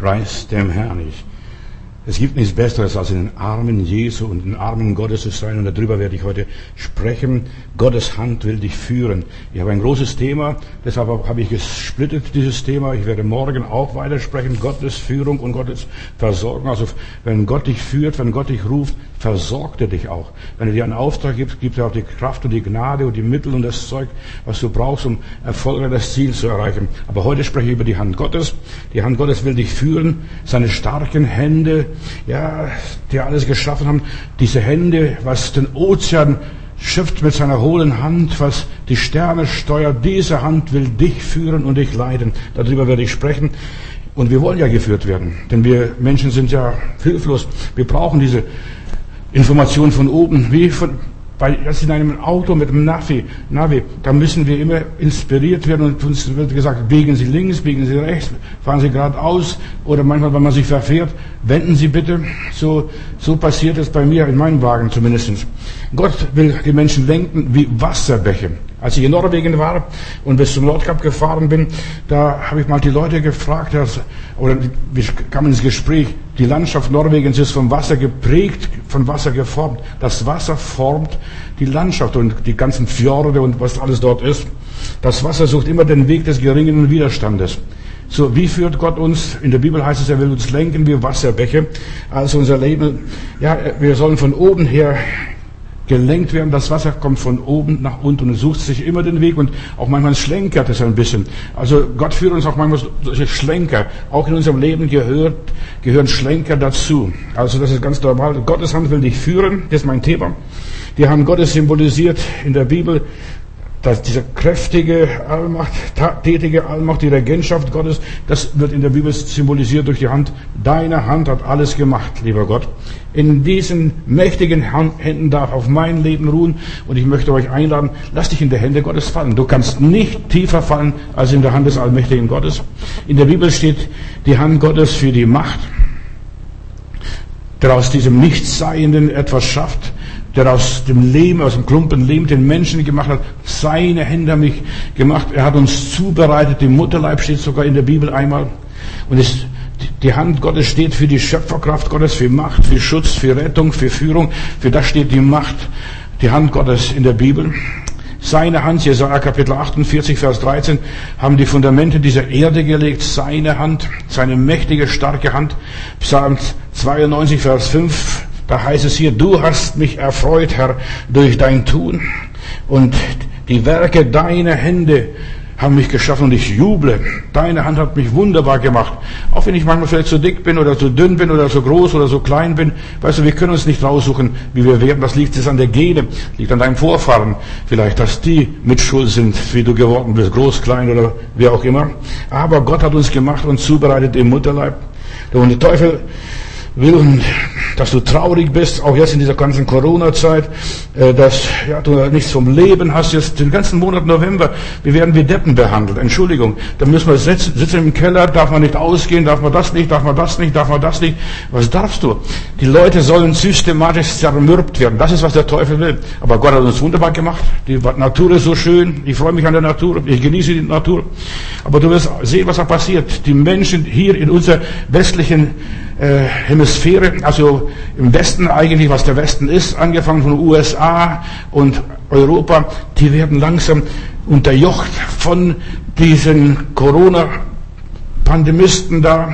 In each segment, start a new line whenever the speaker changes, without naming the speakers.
Preis dem Herrn. Ich, es gibt nichts Besseres, als in den Armen Jesu und in den Armen Gottes zu sein. Und darüber werde ich heute sprechen. Gottes Hand will dich führen. Ich habe ein großes Thema, deshalb habe ich gesplittet dieses Thema. Ich werde morgen auch weitersprechen. Gottes Führung und Gottes Versorgung. Also wenn Gott dich führt, wenn Gott dich ruft, versorgt er dich auch. Wenn er dir einen Auftrag gibt, gibt er auch die Kraft und die Gnade und die Mittel und das Zeug, was du brauchst, um erfolgreich das Ziel zu erreichen. Aber heute spreche ich über die Hand Gottes. Die Hand Gottes will dich führen. Seine starken Hände, ja, die alles geschaffen haben. Diese Hände, was den Ozean schöpft mit seiner hohlen Hand, was die Sterne steuert. Diese Hand will dich führen und dich leiten. Darüber werde ich sprechen. Und wir wollen ja geführt werden, denn wir Menschen sind ja hilflos. Wir brauchen diese Information von oben, wie von, bei, das in einem Auto mit einem Navi, Navi, da müssen wir immer inspiriert werden und uns wird gesagt, biegen Sie links, biegen Sie rechts, fahren Sie geradeaus oder manchmal, wenn man sich verfährt, wenden Sie bitte. So, so passiert es bei mir in meinem Wagen zumindest. Gott will die Menschen lenken wie Wasserbäche. Als ich in Norwegen war und bis zum Nordkap gefahren bin, da habe ich mal die Leute gefragt, dass, oder wir kamen ins Gespräch, die Landschaft Norwegens ist vom Wasser geprägt, von Wasser geformt. Das Wasser formt die Landschaft und die ganzen Fjorde und was alles dort ist. Das Wasser sucht immer den Weg des geringen Widerstandes. So, wie führt Gott uns? In der Bibel heißt es, er will uns lenken wie Wasserbäche. Also unser Leben, ja, wir sollen von oben her gelenkt werden. Das Wasser kommt von oben nach unten und sucht sich immer den Weg und auch manchmal schlenkert es ein bisschen. Also Gott führt uns auch manchmal solche Schlenker. Auch in unserem Leben gehört, gehören Schlenker dazu. Also das ist ganz normal. Gottes Hand will dich führen. Das ist mein Thema. Die Hand Gottes symbolisiert in der Bibel dass diese kräftige Allmacht, tätige Allmacht, die Regentschaft Gottes, das wird in der Bibel symbolisiert durch die Hand. Deine Hand hat alles gemacht, lieber Gott. In diesen mächtigen Händen darf auf mein Leben ruhen und ich möchte euch einladen, lass dich in die Hände Gottes fallen. Du kannst nicht tiefer fallen als in der Hand des allmächtigen Gottes. In der Bibel steht die Hand Gottes für die Macht, der aus diesem Nichtsseienden etwas schafft der aus dem Leben, aus dem Klumpen Leben den Menschen gemacht hat. Seine Hände haben mich gemacht. Er hat uns zubereitet. Im Mutterleib steht sogar in der Bibel einmal. Und es, die Hand Gottes steht für die Schöpferkraft Gottes, für Macht, für Schutz, für Rettung, für Führung. Für das steht die Macht, die Hand Gottes in der Bibel. Seine Hand, Jesaja Kapitel 48, Vers 13, haben die Fundamente dieser Erde gelegt. Seine Hand, seine mächtige, starke Hand. Psalm 92, Vers 5, da heißt es hier, du hast mich erfreut, Herr, durch dein Tun und die Werke deiner Hände haben mich geschaffen und ich juble. Deine Hand hat mich wunderbar gemacht. Auch wenn ich manchmal vielleicht zu dick bin oder zu dünn bin oder zu groß oder zu klein bin. Weißt du, wir können uns nicht raussuchen, wie wir werden. Das liegt jetzt an der Gene, liegt an deinem Vorfahren. Vielleicht, dass die mit Schuld sind, wie du geworden bist, groß, klein oder wie auch immer. Aber Gott hat uns gemacht und zubereitet im Mutterleib. Und der Teufel will, dass du traurig bist, auch jetzt in dieser ganzen Corona-Zeit, äh, dass ja, du nichts vom Leben hast, jetzt den ganzen Monat November, wir werden wie Deppen behandelt, Entschuldigung, da müssen wir sitzen, sitzen im Keller, darf man nicht ausgehen, darf man das nicht, darf man das nicht, darf man das nicht, was darfst du? Die Leute sollen systematisch zermürbt werden, das ist, was der Teufel will, aber Gott hat uns wunderbar gemacht, die Natur ist so schön, ich freue mich an der Natur, ich genieße die Natur, aber du wirst sehen, was da passiert, die Menschen hier in unserer westlichen äh, Hemisphäre, also im Westen eigentlich, was der Westen ist, angefangen von USA und Europa, die werden langsam unterjocht von diesen Corona-Pandemisten da.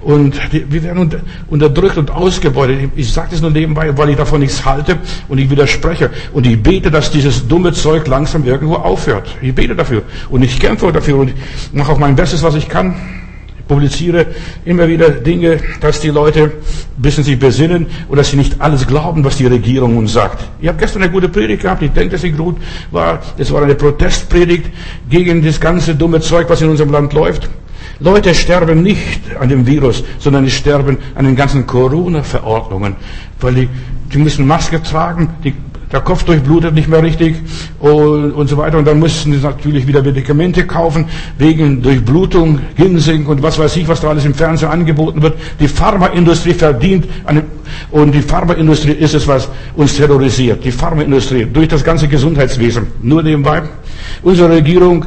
Und die, wir werden unter, unterdrückt und ausgebeutet. Ich, ich sage das nur nebenbei, weil ich davon nichts halte und ich widerspreche. Und ich bete, dass dieses dumme Zeug langsam irgendwo aufhört. Ich bete dafür. Und ich kämpfe dafür und mache auch mein Bestes, was ich kann publiziere immer wieder Dinge, dass die Leute ein bisschen sich besinnen und dass sie nicht alles glauben, was die Regierung uns sagt. Ich habe gestern eine gute Predigt gehabt, ich denke, dass sie gut war. Es war eine Protestpredigt gegen das ganze dumme Zeug, was in unserem Land läuft. Leute sterben nicht an dem Virus, sondern die sterben an den ganzen Corona-Verordnungen, weil die, die müssen Maske tragen, die der Kopf durchblutet nicht mehr richtig und, und so weiter. Und dann müssen sie natürlich wieder Medikamente kaufen, wegen Durchblutung, Ginseng und was weiß ich, was da alles im Fernsehen angeboten wird. Die Pharmaindustrie verdient eine, und die Pharmaindustrie ist es, was uns terrorisiert. Die Pharmaindustrie durch das ganze Gesundheitswesen. Nur nebenbei. Unsere Regierung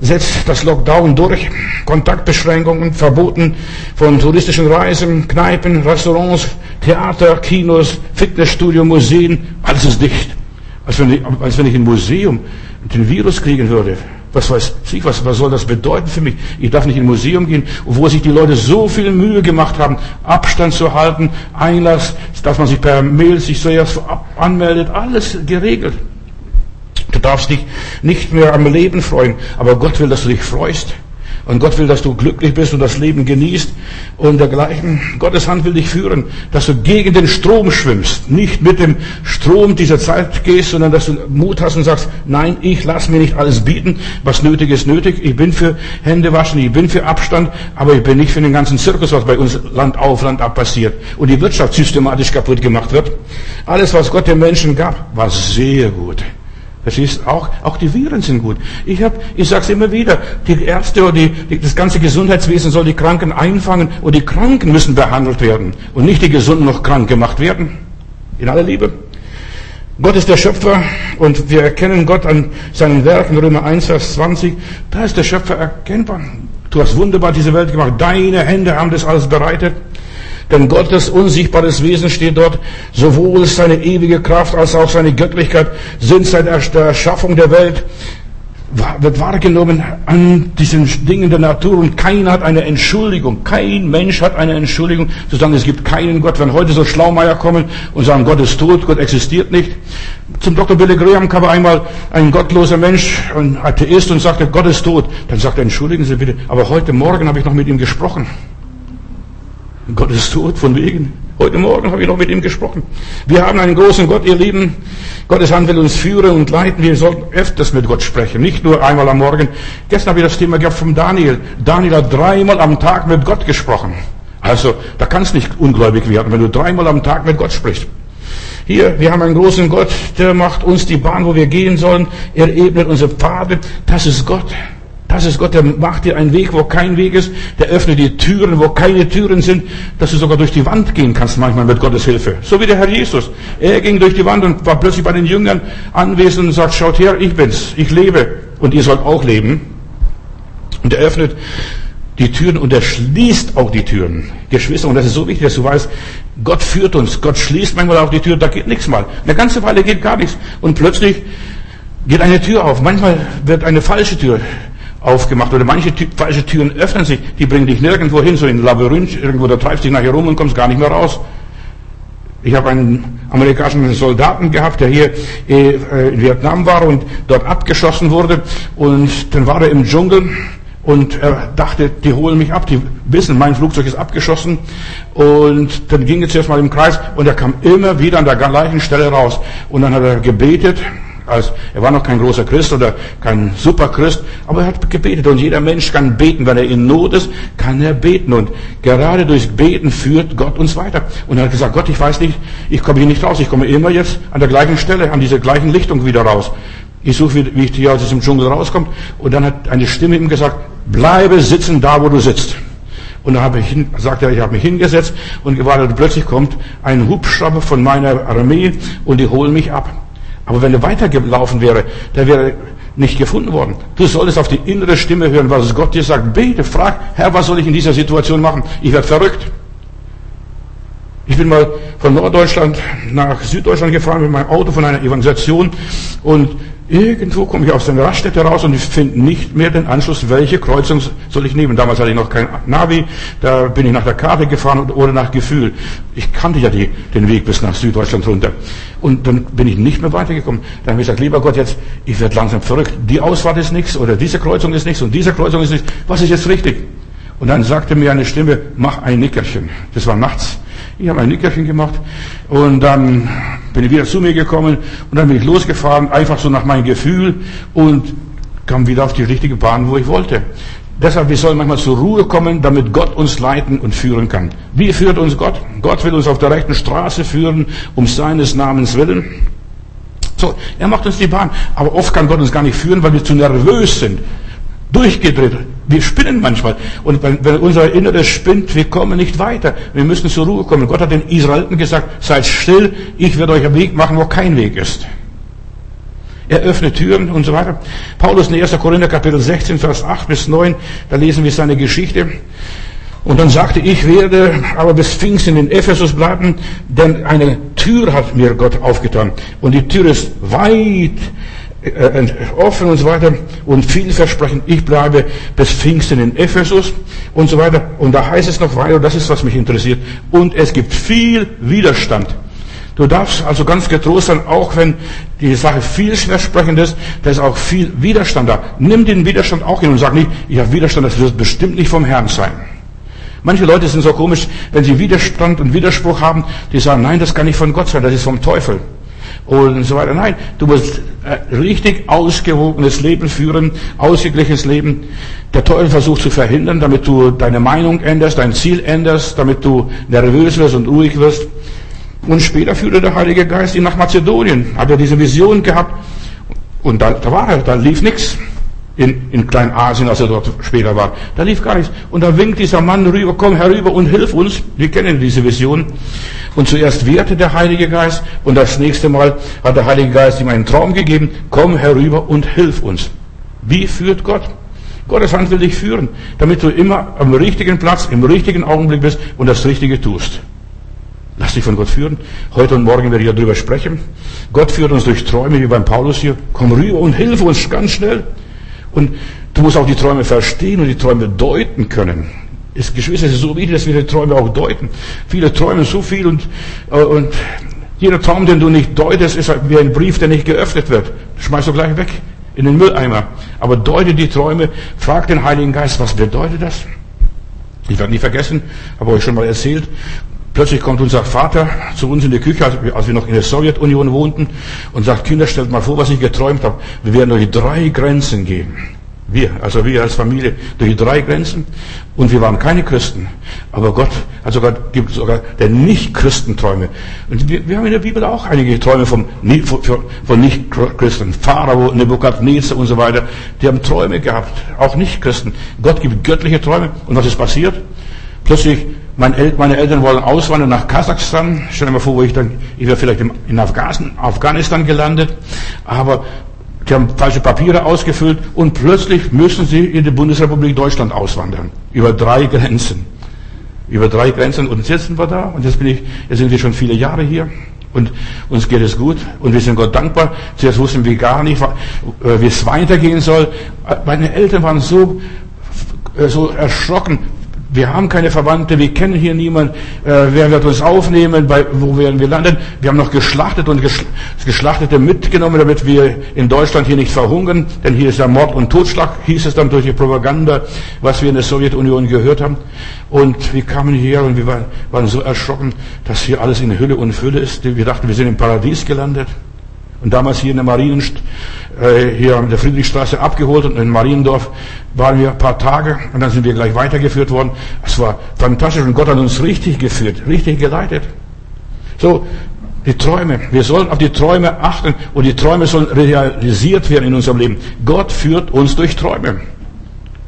setzt das Lockdown durch. Kontaktbeschränkungen, Verboten von touristischen Reisen, Kneipen, Restaurants, Theater, Kinos, Fitnessstudio, Museen, alles ist dicht. Als wenn ich, als wenn ich ein Museum den Virus kriegen würde. Was weiß ich, was, was soll das bedeuten für mich? Ich darf nicht in ein Museum gehen, wo sich die Leute so viel Mühe gemacht haben, Abstand zu halten, Einlass, dass man sich per Mail sich zuerst anmeldet, alles geregelt. Du darfst dich nicht mehr am Leben freuen, aber Gott will, dass du dich freust. Und Gott will, dass du glücklich bist und das Leben genießt und dergleichen. Gottes Hand will dich führen, dass du gegen den Strom schwimmst. Nicht mit dem Strom dieser Zeit gehst, sondern dass du Mut hast und sagst, nein, ich lasse mir nicht alles bieten. Was nötig ist, nötig. Ich bin für Hände waschen, ich bin für Abstand, aber ich bin nicht für den ganzen Zirkus, was bei uns Land auf, Land ab passiert. Und die Wirtschaft systematisch kaputt gemacht wird. Alles, was Gott den Menschen gab, war sehr gut. Verstehst? Auch, auch die Viren sind gut. Ich hab, ich sag's immer wieder, die Ärzte oder die, die, das ganze Gesundheitswesen soll die Kranken einfangen und die Kranken müssen behandelt werden und nicht die Gesunden noch krank gemacht werden. In aller Liebe. Gott ist der Schöpfer und wir erkennen Gott an seinen Werken, Römer 1, Vers 20. Da ist der Schöpfer erkennbar. Du hast wunderbar diese Welt gemacht. Deine Hände haben das alles bereitet. Denn Gottes unsichtbares Wesen steht dort, sowohl seine ewige Kraft als auch seine Göttlichkeit sind seit der Erschaffung der Welt wird wahrgenommen an diesen Dingen der Natur und keiner hat eine Entschuldigung. Kein Mensch hat eine Entschuldigung zu sagen, es gibt keinen Gott. Wenn heute so Schlaumeier kommen und sagen, Gott ist tot, Gott existiert nicht. Zum Dr. Billy Graham kam einmal ein gottloser Mensch, ein Atheist und sagte, Gott ist tot. Dann sagte er, entschuldigen Sie bitte, aber heute Morgen habe ich noch mit ihm gesprochen. Gott ist tot, von wegen. Heute Morgen habe ich noch mit ihm gesprochen. Wir haben einen großen Gott, ihr Lieben. Gottes Hand will uns führen und leiten. Wir sollten öfters mit Gott sprechen, nicht nur einmal am Morgen. Gestern habe ich das Thema gehabt vom Daniel. Daniel hat dreimal am Tag mit Gott gesprochen. Also, da kannst nicht ungläubig werden, wenn du dreimal am Tag mit Gott sprichst. Hier, wir haben einen großen Gott, der macht uns die Bahn, wo wir gehen sollen. Er ebnet unsere Pfade. Das ist Gott. Das ist Gott, der macht dir einen Weg, wo kein Weg ist. Der öffnet die Türen, wo keine Türen sind, dass du sogar durch die Wand gehen kannst manchmal mit Gottes Hilfe. So wie der Herr Jesus. Er ging durch die Wand und war plötzlich bei den Jüngern anwesend und sagt, schaut her, ich bin's, ich lebe und ihr sollt auch leben. Und er öffnet die Türen und er schließt auch die Türen. Geschwister, und das ist so wichtig, dass du weißt, Gott führt uns, Gott schließt manchmal auch die Tür, da geht nichts mal. Eine ganze Weile geht gar nichts. Und plötzlich geht eine Tür auf. Manchmal wird eine falsche Tür aufgemacht oder manche falsche Türen öffnen sich, die bringen dich nirgendwo hin, so in Labyrinth, irgendwo, da treibst dich nachher rum und kommst gar nicht mehr raus. Ich habe einen amerikanischen Soldaten gehabt, der hier äh, in Vietnam war und dort abgeschossen wurde und dann war er im Dschungel und er dachte, die holen mich ab, die wissen, mein Flugzeug ist abgeschossen und dann ging er zuerst mal im Kreis und er kam immer wieder an der gleichen Stelle raus und dann hat er gebetet als, er war noch kein großer Christ oder kein Superchrist, aber er hat gebetet und jeder Mensch kann beten. Wenn er in Not ist, kann er beten und gerade durch Beten führt Gott uns weiter. Und er hat gesagt, Gott, ich weiß nicht, ich komme hier nicht raus, ich komme immer jetzt an der gleichen Stelle, an dieser gleichen Lichtung wieder raus. Ich suche, wie ich hier aus diesem Dschungel rauskomme. Und dann hat eine Stimme ihm gesagt, bleibe sitzen da, wo du sitzt. Und dann habe ich sagt er, ich habe mich hingesetzt und gewartet, plötzlich kommt ein Hubschrauber von meiner Armee und die holen mich ab. Aber wenn er weitergelaufen wäre, der wäre nicht gefunden worden. Du solltest auf die innere Stimme hören, was Gott dir sagt. Bete, frag, Herr, was soll ich in dieser Situation machen? Ich werde verrückt. Ich bin mal von Norddeutschland nach Süddeutschland gefahren mit meinem Auto von einer Evangelisation und Irgendwo komme ich aus der Raststätte raus und ich finde nicht mehr den Anschluss, welche Kreuzung soll ich nehmen. Damals hatte ich noch kein Navi, da bin ich nach der Karte gefahren oder nach Gefühl. Ich kannte ja die, den Weg bis nach Süddeutschland runter. Und dann bin ich nicht mehr weitergekommen. Dann habe ich gesagt, lieber Gott, jetzt, ich werde langsam verrückt. Die Ausfahrt ist nichts oder diese Kreuzung ist nichts und diese Kreuzung ist nichts. Was ist jetzt richtig? Und dann sagte mir eine Stimme, mach ein Nickerchen. Das war nachts. Ich habe ein Nickerchen gemacht und dann bin ich wieder zu mir gekommen und dann bin ich losgefahren, einfach so nach meinem Gefühl und kam wieder auf die richtige Bahn, wo ich wollte. Deshalb, wir sollen manchmal zur Ruhe kommen, damit Gott uns leiten und führen kann. Wie führt uns Gott? Gott will uns auf der rechten Straße führen, um seines Namens willen. So, er macht uns die Bahn. Aber oft kann Gott uns gar nicht führen, weil wir zu nervös sind durchgedreht. Wir spinnen manchmal. Und wenn, unser Inneres spinnt, wir kommen nicht weiter. Wir müssen zur Ruhe kommen. Gott hat den Israeliten gesagt, seid still, ich werde euch einen Weg machen, wo kein Weg ist. Er öffnet Türen und so weiter. Paulus in 1. Korinther Kapitel 16, Vers 8 bis 9, da lesen wir seine Geschichte. Und dann sagte, ich werde aber bis Pfingsten in Ephesus bleiben, denn eine Tür hat mir Gott aufgetan. Und die Tür ist weit offen und so weiter und vielversprechend. Ich bleibe bis Pfingsten in Ephesus und so weiter. Und da heißt es noch weiter, das ist, was mich interessiert. Und es gibt viel Widerstand. Du darfst also ganz getrost sein, auch wenn die Sache vielversprechend ist, da ist auch viel Widerstand da. Nimm den Widerstand auch hin und sag nicht, ich habe Widerstand, das wird bestimmt nicht vom Herrn sein. Manche Leute sind so komisch, wenn sie Widerstand und Widerspruch haben, die sagen, nein, das kann nicht von Gott sein, das ist vom Teufel. Und so weiter. Nein, du musst äh, richtig ausgewogenes Leben führen, ausgeglichenes Leben. Der Teufel versucht zu verhindern, damit du deine Meinung änderst, dein Ziel änderst, damit du nervös wirst und ruhig wirst. Und später führte der Heilige Geist ihn nach Mazedonien, hat er diese Vision gehabt. Und da, da war er, da lief nichts in, in Kleinasien, als er dort später war. Da lief gar nichts. Und da winkt dieser Mann rüber, komm herüber und hilf uns. Wir kennen diese Vision. Und zuerst wehrte der Heilige Geist und das nächste Mal hat der Heilige Geist ihm einen Traum gegeben, komm herüber und hilf uns. Wie führt Gott? Gottes Hand will dich führen, damit du immer am richtigen Platz, im richtigen Augenblick bist und das Richtige tust. Lass dich von Gott führen. Heute und morgen werde ich darüber sprechen. Gott führt uns durch Träume, wie beim Paulus hier. Komm rüber und hilf uns ganz schnell. Und du musst auch die Träume verstehen und die Träume deuten können. Ist, Geschwister, es ist so wichtig, dass wir die Träume auch deuten. Viele träumen so viel und, äh, und jeder Traum, den du nicht deutest, ist wie ein Brief, der nicht geöffnet wird. Schmeißt du gleich weg in den Mülleimer. Aber deute die Träume, frag den Heiligen Geist, was bedeutet das? Ich werde nie vergessen, habe euch schon mal erzählt. Plötzlich kommt unser Vater zu uns in die Küche, als wir noch in der Sowjetunion wohnten, und sagt, Kinder, stellt mal vor, was ich geträumt habe. Wir werden durch drei Grenzen gehen. Wir, also wir als Familie, durch drei Grenzen. Und wir waren keine Christen. Aber Gott hat sogar, gibt sogar der Nicht-Christen-Träume. Und wir, wir, haben in der Bibel auch einige Träume vom, von Nicht-Christen. Pharao, Nebukadnezar und so weiter. Die haben Träume gehabt. Auch Nicht-Christen. Gott gibt göttliche Träume. Und was ist passiert? Plötzlich meine Eltern wollen auswandern nach Kasachstan. Stell dir mal vor, wo ich dann, ich wäre vielleicht in Afghanistan gelandet. Aber die haben falsche Papiere ausgefüllt und plötzlich müssen sie in die Bundesrepublik Deutschland auswandern. Über drei Grenzen. Über drei Grenzen. Und jetzt sind wir da. Und jetzt bin ich, jetzt sind wir schon viele Jahre hier. Und uns geht es gut. Und wir sind Gott dankbar. Zuerst wussten wir gar nicht, wie es weitergehen soll. Meine Eltern waren so, so erschrocken wir haben keine Verwandte, wir kennen hier niemanden, äh, wer wird uns aufnehmen, bei, wo werden wir landen? Wir haben noch geschlachtet und das Geschlachtete mitgenommen, damit wir in Deutschland hier nicht verhungern, denn hier ist ja Mord und Totschlag, hieß es dann durch die Propaganda, was wir in der Sowjetunion gehört haben. Und wir kamen hierher und wir waren, waren so erschrocken, dass hier alles in Hülle und Fülle ist. Wir dachten, wir sind im Paradies gelandet. Und damals hier in der Marienst äh, hier an der Friedrichstraße abgeholt und in Mariendorf waren wir ein paar Tage und dann sind wir gleich weitergeführt worden. Es war fantastisch und Gott hat uns richtig geführt, richtig geleitet. So, die Träume. Wir sollen auf die Träume achten und die Träume sollen realisiert werden in unserem Leben. Gott führt uns durch Träume.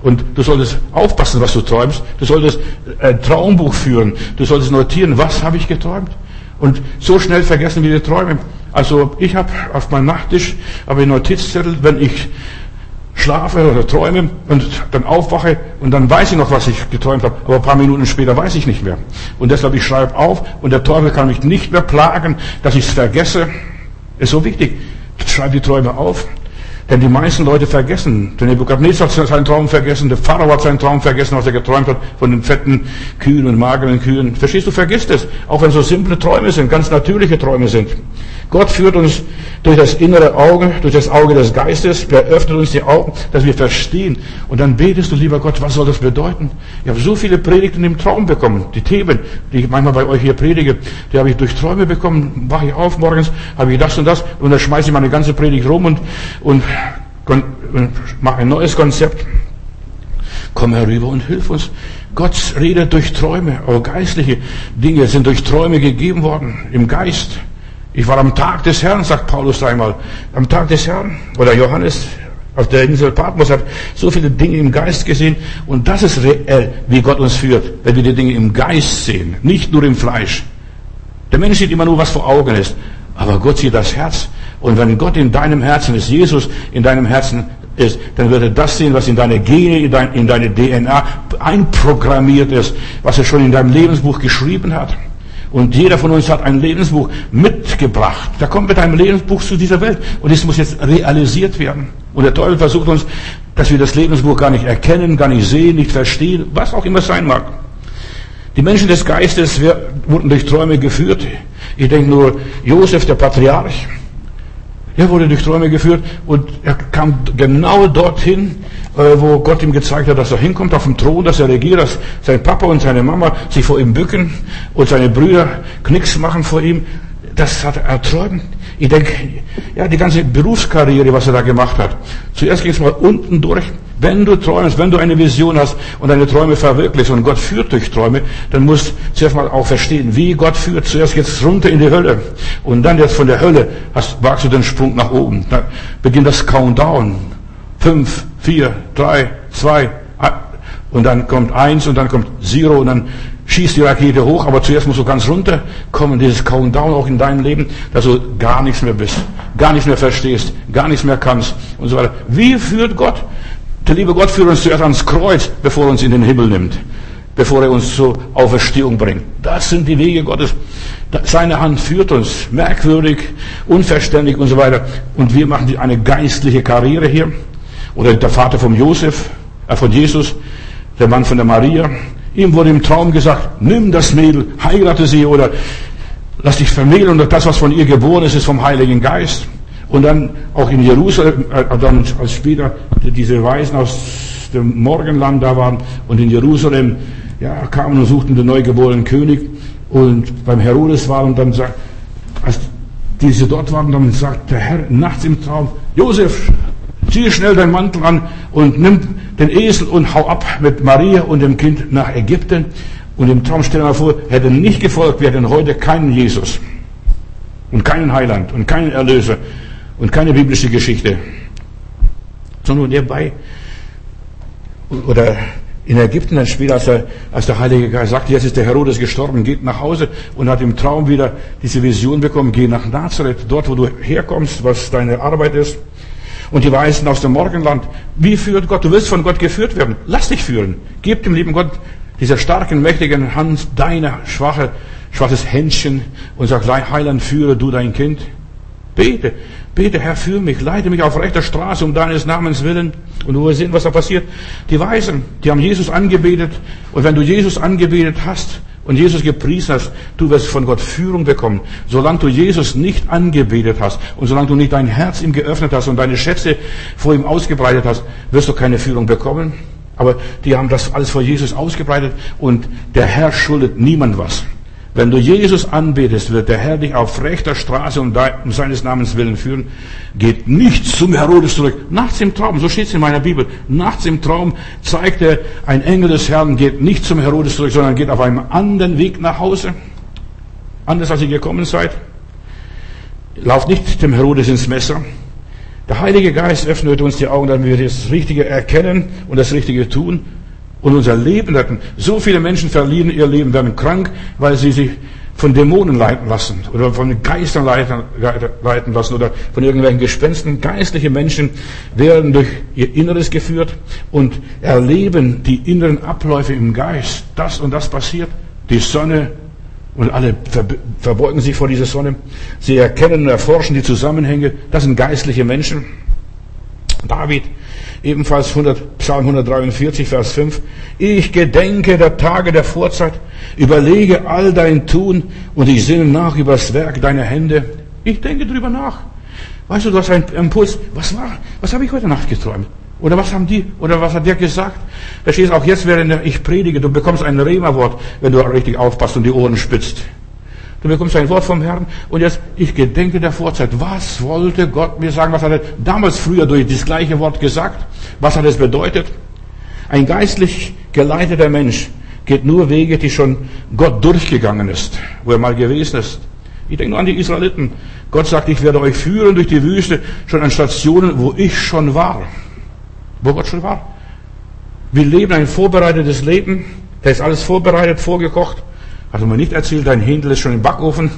Und du solltest aufpassen, was du träumst. Du solltest ein Traumbuch führen. Du solltest notieren, was habe ich geträumt. Und so schnell vergessen wir die Träume. Also ich habe auf meinem Nachttisch aber Notizzettel, wenn ich schlafe oder träume und dann aufwache und dann weiß ich noch, was ich geträumt habe, aber ein paar Minuten später weiß ich nicht mehr. Und deshalb ich schreibe auf und der Teufel kann mich nicht mehr plagen, dass ich es vergesse. Ist so wichtig. Schreib die Träume auf. Denn die meisten Leute vergessen. Der Nebukadnezar hat seinen Traum vergessen, der Pharao hat seinen Traum vergessen, was er geträumt hat von den fetten Kühen und mageren Kühen. Verstehst du, vergisst es. Auch wenn so simple Träume sind, ganz natürliche Träume sind. Gott führt uns durch das innere Auge, durch das Auge des Geistes, er öffnet uns die Augen, dass wir verstehen. Und dann betest du, lieber Gott, was soll das bedeuten? Ich habe so viele Predigten im Traum bekommen. Die Themen, die ich manchmal bei euch hier predige, die habe ich durch Träume bekommen. Wache ich auf morgens, habe ich das und das und dann schmeiße ich meine ganze Predigt rum und, und, und mache ein neues Konzept. Komm herüber und hilf uns. Gott redet durch Träume, aber geistliche Dinge sind durch Träume gegeben worden, im Geist. Ich war am Tag des Herrn, sagt Paulus einmal. Am Tag des Herrn. Oder Johannes auf der Insel Patmos hat so viele Dinge im Geist gesehen. Und das ist reell, wie Gott uns führt, wenn wir die Dinge im Geist sehen, nicht nur im Fleisch. Der Mensch sieht immer nur, was vor Augen ist. Aber Gott sieht das Herz. Und wenn Gott in deinem Herzen ist, Jesus in deinem Herzen ist, dann wird er das sehen, was in deine Gene, in, dein, in deine DNA einprogrammiert ist, was er schon in deinem Lebensbuch geschrieben hat. Und jeder von uns hat ein Lebensbuch mitgebracht. Da kommt mit einem Lebensbuch zu dieser Welt. Und es muss jetzt realisiert werden. Und der Teufel versucht uns, dass wir das Lebensbuch gar nicht erkennen, gar nicht sehen, nicht verstehen, was auch immer sein mag. Die Menschen des Geistes wurden durch Träume geführt. Ich denke nur, Josef, der Patriarch, er wurde durch Träume geführt und er kam genau dorthin, äh, wo Gott ihm gezeigt hat, dass er hinkommt auf dem Thron, dass er regiert, dass sein Papa und seine Mama sich vor ihm bücken und seine Brüder Knicks machen vor ihm. Das hat er erträumt. Ich denke, ja, die ganze Berufskarriere, was er da gemacht hat. Zuerst ging es mal unten durch. Wenn du träumst, wenn du eine Vision hast und deine Träume verwirklichst und Gott führt durch Träume, dann musst du zuerst mal auch verstehen, wie Gott führt. Zuerst geht's runter in die Hölle und dann jetzt von der Hölle hast, wagst du den Sprung nach oben. Dann beginnt das Countdown. Fünf, vier, drei, zwei, und dann kommt eins und dann kommt Zero und dann schießt die Rakete hoch, aber zuerst musst du ganz runter kommen, dieses Countdown auch in deinem Leben, dass du gar nichts mehr bist, gar nichts mehr verstehst, gar nichts mehr kannst und so weiter. Wie führt Gott? Der liebe Gott führt uns zuerst ans Kreuz, bevor er uns in den Himmel nimmt, bevor er uns zur Auferstehung bringt. Das sind die Wege Gottes. Seine Hand führt uns merkwürdig, unverständlich und so weiter. Und wir machen eine geistliche Karriere hier. Oder der Vater von Josef, äh von Jesus, der Mann von der Maria. Ihm wurde im Traum gesagt, nimm das Mädel, heirate sie oder lass dich vermählen und das, was von ihr geboren ist, ist vom Heiligen Geist. Und dann auch in Jerusalem, äh, dann als später diese Weisen aus dem Morgenland da waren. Und in Jerusalem ja, kamen und suchten den neugeborenen König. Und beim Herodes waren und dann sagt, als diese dort waren, dann sagt der Herr nachts im Traum, Josef, zieh schnell deinen Mantel an und nimm den Esel und hau ab mit Maria und dem Kind nach Ägypten. Und im Traum stell dir mal vor, hätte nicht gefolgt, wir hätten heute keinen Jesus und keinen Heiland und keinen Erlöser und keine biblische Geschichte, sondern nebenbei oder in Ägypten dann später, als der, als der Heilige Geist sagte, jetzt ist der Herodes gestorben, geht nach Hause und hat im Traum wieder diese Vision bekommen, geh nach Nazareth, dort wo du herkommst, was deine Arbeit ist. Und die Weisen aus dem Morgenland, wie führt Gott? Du willst von Gott geführt werden. Lass dich führen. Gib dem lieben Gott dieser starken, mächtigen Hand deine schwache, schwaches Händchen und sag, Heiland, führe du dein Kind. Bete. Bete, Herr, führe mich, leite mich auf rechter Straße um deines Namens willen. Und wirst sehen, was da passiert. Die Weisen, die haben Jesus angebetet. Und wenn du Jesus angebetet hast und Jesus gepriesen hast, du wirst von Gott Führung bekommen. Solange du Jesus nicht angebetet hast und solange du nicht dein Herz ihm geöffnet hast und deine Schätze vor ihm ausgebreitet hast, wirst du keine Führung bekommen. Aber die haben das alles vor Jesus ausgebreitet und der Herr schuldet niemand was. Wenn du Jesus anbetest, wird der Herr dich auf rechter Straße um, seines Namens willen führen. Geht nicht zum Herodes zurück. Nachts im Traum, so steht es in meiner Bibel. Nachts im Traum zeigt er, ein Engel des Herrn geht nicht zum Herodes zurück, sondern geht auf einem anderen Weg nach Hause. Anders als ihr gekommen seid. Lauft nicht dem Herodes ins Messer. Der Heilige Geist öffnet uns die Augen, damit wir das Richtige erkennen und das Richtige tun und unser Leben retten. So viele Menschen verlieren ihr Leben, werden krank, weil sie sich von Dämonen leiten lassen oder von Geistern leiten lassen oder von irgendwelchen Gespensten. Geistliche Menschen werden durch ihr Inneres geführt und erleben die inneren Abläufe im Geist. Das und das passiert. Die Sonne und alle verbeugen sich vor dieser Sonne. Sie erkennen und erforschen die Zusammenhänge. Das sind geistliche Menschen. David Ebenfalls 100, Psalm 143, Vers 5. Ich gedenke der Tage der Vorzeit, überlege all dein Tun und ich sinne nach über das Werk deiner Hände. Ich denke drüber nach. Weißt du, du hast einen Impuls. Was war, was habe ich heute Nacht geträumt? Oder was haben die, oder was hat der gesagt? Verstehst auch jetzt, während ich predige, du bekommst ein Rema-Wort, wenn du richtig aufpasst und die Ohren spitzt. Du bekommst ein Wort vom Herrn und jetzt, ich gedenke der Vorzeit. Was wollte Gott mir sagen? Was hat er damals früher durch das gleiche Wort gesagt? Was hat es bedeutet? Ein geistlich geleiteter Mensch geht nur Wege, die schon Gott durchgegangen ist, wo er mal gewesen ist. Ich denke nur an die Israeliten. Gott sagt, ich werde euch führen durch die Wüste, schon an Stationen, wo ich schon war. Wo Gott schon war. Wir leben ein vorbereitetes Leben. Da ist alles vorbereitet, vorgekocht. Hat er mir nicht erzählt, dein Händel ist schon im Backofen.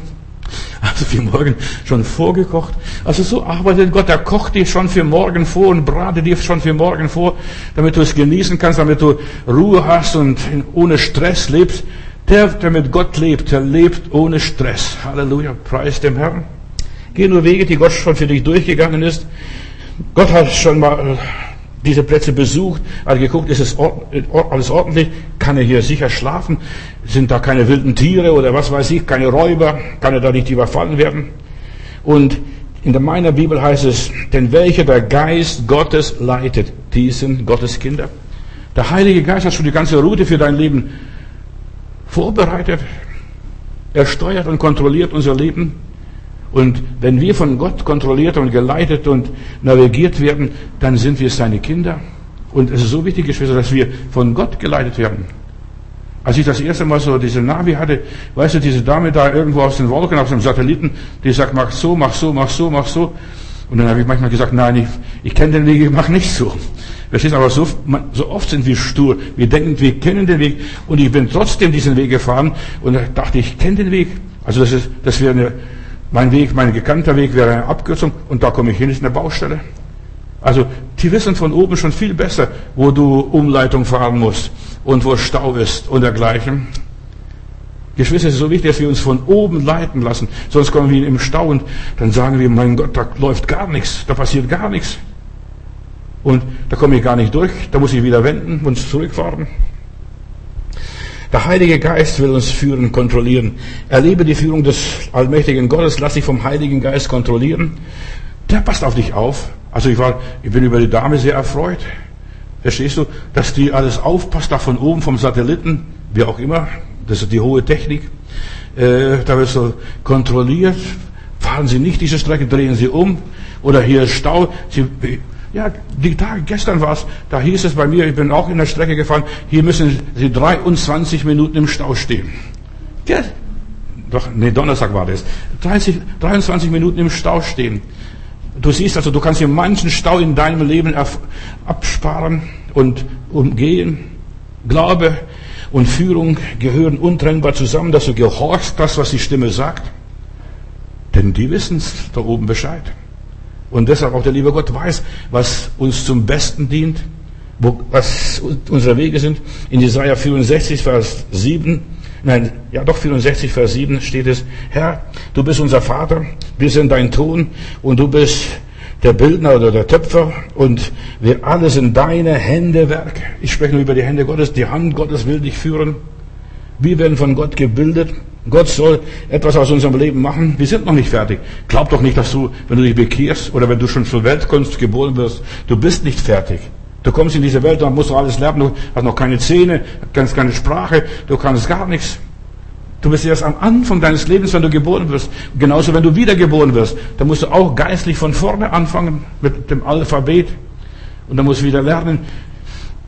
Also für morgen schon vorgekocht. Also so arbeitet Gott. Er kocht dir schon für morgen vor und bratet dir schon für morgen vor, damit du es genießen kannst, damit du Ruhe hast und ohne Stress lebst. Der, der mit Gott lebt, der lebt ohne Stress. Halleluja. Preis dem Herrn. Geh nur Wege, die Gott schon für dich durchgegangen ist. Gott hat schon mal diese Plätze besucht, hat geguckt, ist es alles ordentlich, kann er hier sicher schlafen, sind da keine wilden Tiere oder was weiß ich, keine Räuber, kann er da nicht überfallen werden. Und in meiner Bibel heißt es, denn welcher der Geist Gottes leitet, die sind Gottes Kinder. Der Heilige Geist hat schon die ganze Route für dein Leben vorbereitet. Er steuert und kontrolliert unser Leben. Und wenn wir von Gott kontrolliert und geleitet und navigiert werden, dann sind wir seine Kinder. Und es ist so wichtig, Geschwister, dass wir von Gott geleitet werden. Als ich das erste Mal so diese Navi hatte, weißt du, diese Dame da irgendwo aus den Wolken, aus dem Satelliten, die sagt, mach so, mach so, mach so, mach so. Und dann habe ich manchmal gesagt, nein, ich, ich kenne den Weg, ich mache nicht so. Verstehst aber so, man, so oft sind wir stur. Wir denken, wir kennen den Weg. Und ich bin trotzdem diesen Weg gefahren und da dachte ich, kenne den Weg. Also das ist, das wäre eine, mein Weg, mein gekannter Weg wäre eine Abkürzung und da komme ich hin, ist eine Baustelle. Also die wissen von oben schon viel besser, wo du Umleitung fahren musst und wo Stau ist und dergleichen. Geschwister, es ist so wichtig, dass wir uns von oben leiten lassen. Sonst kommen wir im Stau und dann sagen wir, mein Gott, da läuft gar nichts, da passiert gar nichts. Und da komme ich gar nicht durch, da muss ich wieder wenden und zurückfahren. Der Heilige Geist will uns führen, kontrollieren. Erlebe die Führung des allmächtigen Gottes, lass dich vom Heiligen Geist kontrollieren. Der passt auf dich auf. Also ich war, ich bin über die Dame sehr erfreut. Verstehst du, dass die alles aufpasst, da von oben vom Satelliten, wie auch immer. Das ist die hohe Technik. Äh, da wird so kontrolliert. Fahren Sie nicht diese Strecke, drehen Sie um. Oder hier Stau. Sie ja, die Tage, gestern war es, da hieß es bei mir, ich bin auch in der Strecke gefahren, hier müssen Sie 23 Minuten im Stau stehen. Ja, doch, nee, Donnerstag war das. 30, 23 Minuten im Stau stehen. Du siehst also, du kannst hier manchen Stau in deinem Leben absparen und umgehen. Glaube und Führung gehören untrennbar zusammen, dass du gehorchst das, was die Stimme sagt. Denn die wissen es da oben Bescheid. Und deshalb auch der liebe Gott weiß, was uns zum Besten dient, wo, was unsere Wege sind. In Jesaja 64, Vers 7, nein, ja doch 64, Vers 7 steht es, Herr, du bist unser Vater, wir sind dein Ton und du bist der Bildner oder der Töpfer und wir alle sind deine Hände Werk. Ich spreche nur über die Hände Gottes, die Hand Gottes will dich führen. Wir werden von Gott gebildet. Gott soll etwas aus unserem Leben machen. Wir sind noch nicht fertig. Glaub doch nicht, dass du, wenn du dich bekehrst oder wenn du schon zur Weltkunst geboren wirst, du bist nicht fertig. Du kommst in diese Welt, dann musst du alles lernen. Du hast noch keine Zähne, kannst keine Sprache, du kannst gar nichts. Du bist erst am Anfang deines Lebens, wenn du geboren wirst. Genauso, wenn du wiedergeboren wirst. Dann musst du auch geistlich von vorne anfangen mit dem Alphabet. Und dann musst du wieder lernen,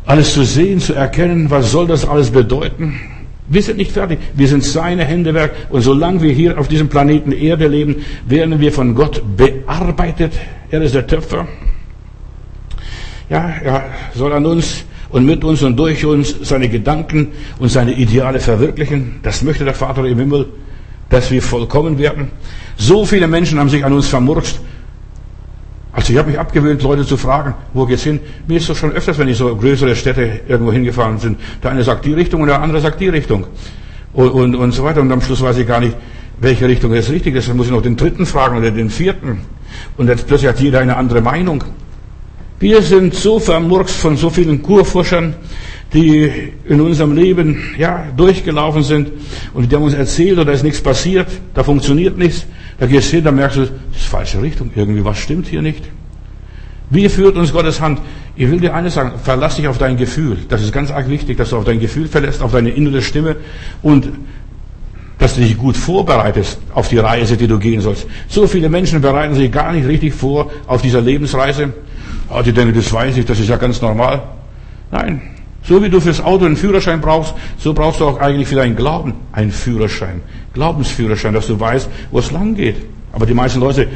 alles zu sehen, zu erkennen, was soll das alles bedeuten. Wir sind nicht fertig. Wir sind seine Händewerk. Und solange wir hier auf diesem Planeten Erde leben, werden wir von Gott bearbeitet. Er ist der Töpfer. Ja, er soll an uns und mit uns und durch uns seine Gedanken und seine Ideale verwirklichen. Das möchte der Vater im Himmel, dass wir vollkommen werden. So viele Menschen haben sich an uns vermurkt also ich habe mich abgewöhnt, Leute zu fragen, wo geht's hin? Mir ist das schon öfters, wenn ich so größere Städte irgendwo hingefahren bin. Der eine sagt die Richtung und der andere sagt die Richtung. Und, und, und so weiter. Und am Schluss weiß ich gar nicht, welche Richtung ist richtig ist. Dann muss ich noch den dritten fragen oder den vierten. Und jetzt plötzlich hat jeder eine andere Meinung. Wir sind so vermurkst von so vielen Kurforschern, die in unserem Leben ja durchgelaufen sind und die haben uns erzählt, da ist nichts passiert, da funktioniert nichts. Da gehst du hin, da merkst du, das ist falsche Richtung, irgendwie was stimmt hier nicht. Wie führt uns Gottes Hand? Ich will dir eines sagen, verlass dich auf dein Gefühl. Das ist ganz arg wichtig, dass du auf dein Gefühl verlässt, auf deine innere Stimme und dass du dich gut vorbereitest auf die Reise, die du gehen sollst. So viele Menschen bereiten sich gar nicht richtig vor auf dieser Lebensreise. Oh, die denken, das weiß ich, das ist ja ganz normal. Nein, so wie du fürs Auto einen Führerschein brauchst, so brauchst du auch eigentlich für deinen Glauben einen Führerschein. Glaubensführerschein, dass du weißt, wo es lang geht. Aber die meisten Leute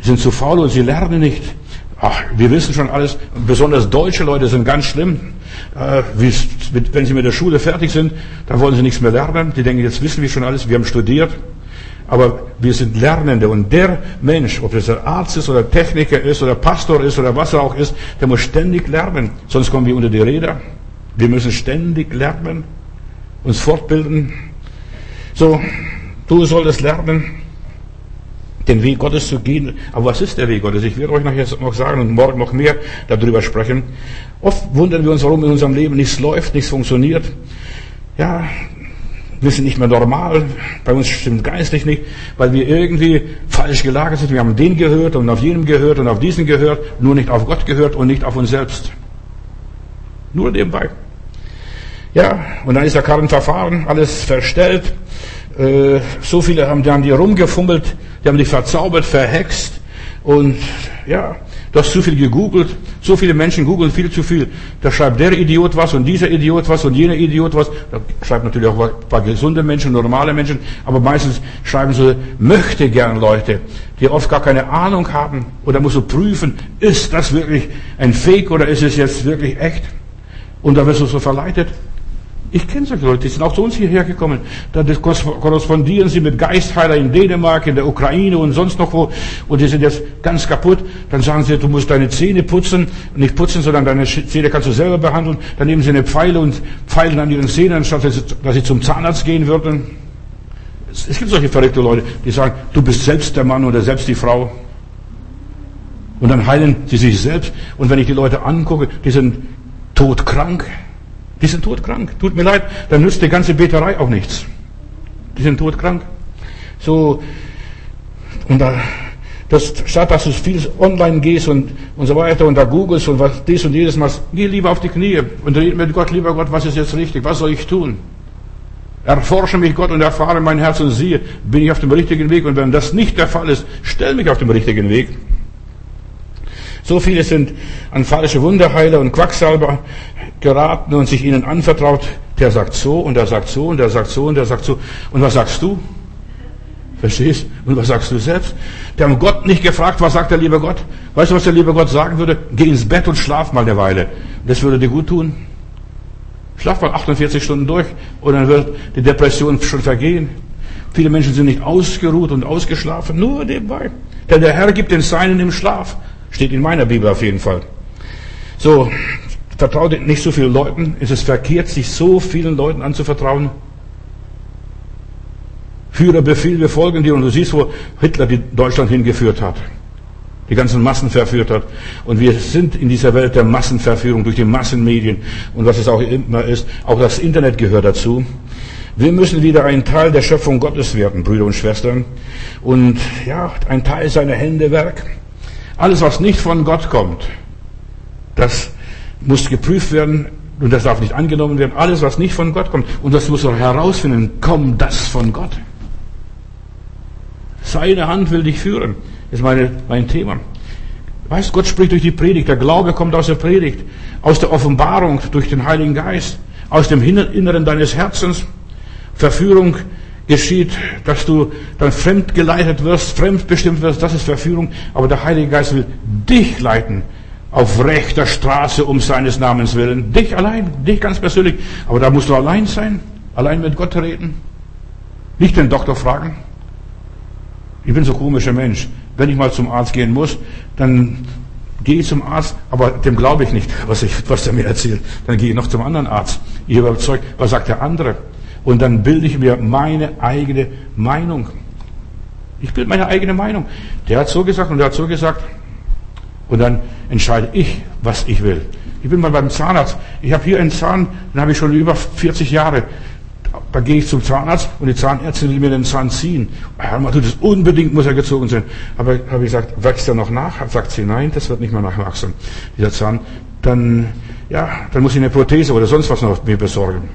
sind zu faul und sie lernen nicht. Ach, wir wissen schon alles. Besonders deutsche Leute sind ganz schlimm. Äh, wenn sie mit der Schule fertig sind, dann wollen sie nichts mehr lernen. Die denken, jetzt wissen wir schon alles. Wir haben studiert. Aber wir sind Lernende und der Mensch, ob es der Arzt ist oder Techniker ist oder Pastor ist oder was er auch ist, der muss ständig lernen. Sonst kommen wir unter die Räder. Wir müssen ständig lernen, uns fortbilden. So, du solltest lernen, den Weg Gottes zu gehen. Aber was ist der Weg Gottes? Ich werde euch nachher noch sagen und morgen noch mehr darüber sprechen. Oft wundern wir uns, warum in unserem Leben nichts läuft, nichts funktioniert. Ja, wir sind nicht mehr normal, bei uns stimmt geistlich nicht, weil wir irgendwie falsch gelagert sind. Wir haben den gehört und auf jenem gehört und auf diesen gehört, nur nicht auf Gott gehört und nicht auf uns selbst. Nur nebenbei. Ja, und dann ist der Karren verfahren, alles verstellt. Äh, so viele haben, die haben die rumgefummelt, die haben dich verzaubert, verhext. Und ja, du hast zu viel gegoogelt. So viele Menschen googeln viel zu viel. Da schreibt der Idiot was und dieser Idiot was und jener Idiot was. Da schreibt natürlich auch ein paar gesunde Menschen, normale Menschen. Aber meistens schreiben so möchte gern Leute, die oft gar keine Ahnung haben. Oder musst du prüfen, ist das wirklich ein Fake oder ist es jetzt wirklich echt? Und da wirst du so verleitet. Ich kenne solche Leute, die sind auch zu uns hierher gekommen. Da korrespondieren sie mit Geistheiler in Dänemark, in der Ukraine und sonst noch wo. Und die sind jetzt ganz kaputt. Dann sagen sie, du musst deine Zähne putzen. Nicht putzen, sondern deine Zähne kannst du selber behandeln. Dann nehmen sie eine Pfeile und pfeilen an ihren Zähnen, anstatt dass sie zum Zahnarzt gehen würden. Es gibt solche verrückte Leute, die sagen, du bist selbst der Mann oder selbst die Frau. Und dann heilen sie sich selbst. Und wenn ich die Leute angucke, die sind todkrank. Die sind todkrank. Tut mir leid, dann nützt die ganze Beterei auch nichts. Die sind todkrank. So, und da, das, statt dass du viel online gehst und, und so weiter und da googelst und was dies und jedes machst, geh lieber auf die Knie und red mit Gott, lieber Gott, was ist jetzt richtig? Was soll ich tun? Erforsche mich Gott und erfahre mein Herz und siehe, bin ich auf dem richtigen Weg? Und wenn das nicht der Fall ist, stell mich auf dem richtigen Weg. So viele sind an falsche Wunderheiler und Quacksalber geraten und sich ihnen anvertraut. Der sagt so und der sagt so und der sagt so und der sagt so. Und was sagst du? Verstehst? Und was sagst du selbst? Der haben Gott nicht gefragt, was sagt der liebe Gott? Weißt du, was der liebe Gott sagen würde? Geh ins Bett und schlaf mal eine Weile. Das würde dir gut tun. Schlaf mal 48 Stunden durch und dann wird die Depression schon vergehen. Viele Menschen sind nicht ausgeruht und ausgeschlafen, nur nebenbei. Denn der Herr gibt den Seinen im Schlaf. Steht in meiner Bibel auf jeden Fall. So, vertraut nicht so vielen Leuten. Ist es verkehrt, sich so vielen Leuten anzuvertrauen? Führerbefehl, wir folgen dir. Und du siehst, wo Hitler die Deutschland hingeführt hat. Die ganzen Massen verführt hat. Und wir sind in dieser Welt der Massenverführung durch die Massenmedien und was es auch immer ist. Auch das Internet gehört dazu. Wir müssen wieder ein Teil der Schöpfung Gottes werden, Brüder und Schwestern. Und ja, ein Teil seiner Hände Werk. Alles, was nicht von Gott kommt, das muss geprüft werden und das darf nicht angenommen werden. Alles, was nicht von Gott kommt, und das muss auch herausfinden, kommt das von Gott? Seine Hand will dich führen, ist meine, mein Thema. Weißt, Gott spricht durch die Predigt. Der Glaube kommt aus der Predigt, aus der Offenbarung durch den Heiligen Geist, aus dem Inneren deines Herzens. Verführung geschieht, dass du dann fremd geleitet wirst, fremdbestimmt wirst, das ist Verführung. Aber der Heilige Geist will dich leiten auf rechter Straße um seines Namens willen. Dich allein, dich ganz persönlich. Aber da musst du allein sein, allein mit Gott reden. Nicht den Doktor fragen. Ich bin so ein komischer Mensch. Wenn ich mal zum Arzt gehen muss, dann gehe ich zum Arzt, aber dem glaube ich nicht, was, ich, was er mir erzählt. Dann gehe ich noch zum anderen Arzt. Ich überzeugt, was sagt der andere? Und dann bilde ich mir meine eigene Meinung. Ich bilde meine eigene Meinung. Der hat so gesagt und der hat so gesagt. Und dann entscheide ich, was ich will. Ich bin mal beim Zahnarzt. Ich habe hier einen Zahn, den habe ich schon über 40 Jahre. Da gehe ich zum Zahnarzt und die Zahnärztin will mir den Zahn ziehen. Herr tut es unbedingt, muss er gezogen sein. Aber habe ich gesagt, wächst er noch nach? Sagt sie, nein, das wird nicht mehr nachwachsen, dieser Zahn. Dann, ja, dann muss ich eine Prothese oder sonst was noch mir besorgen.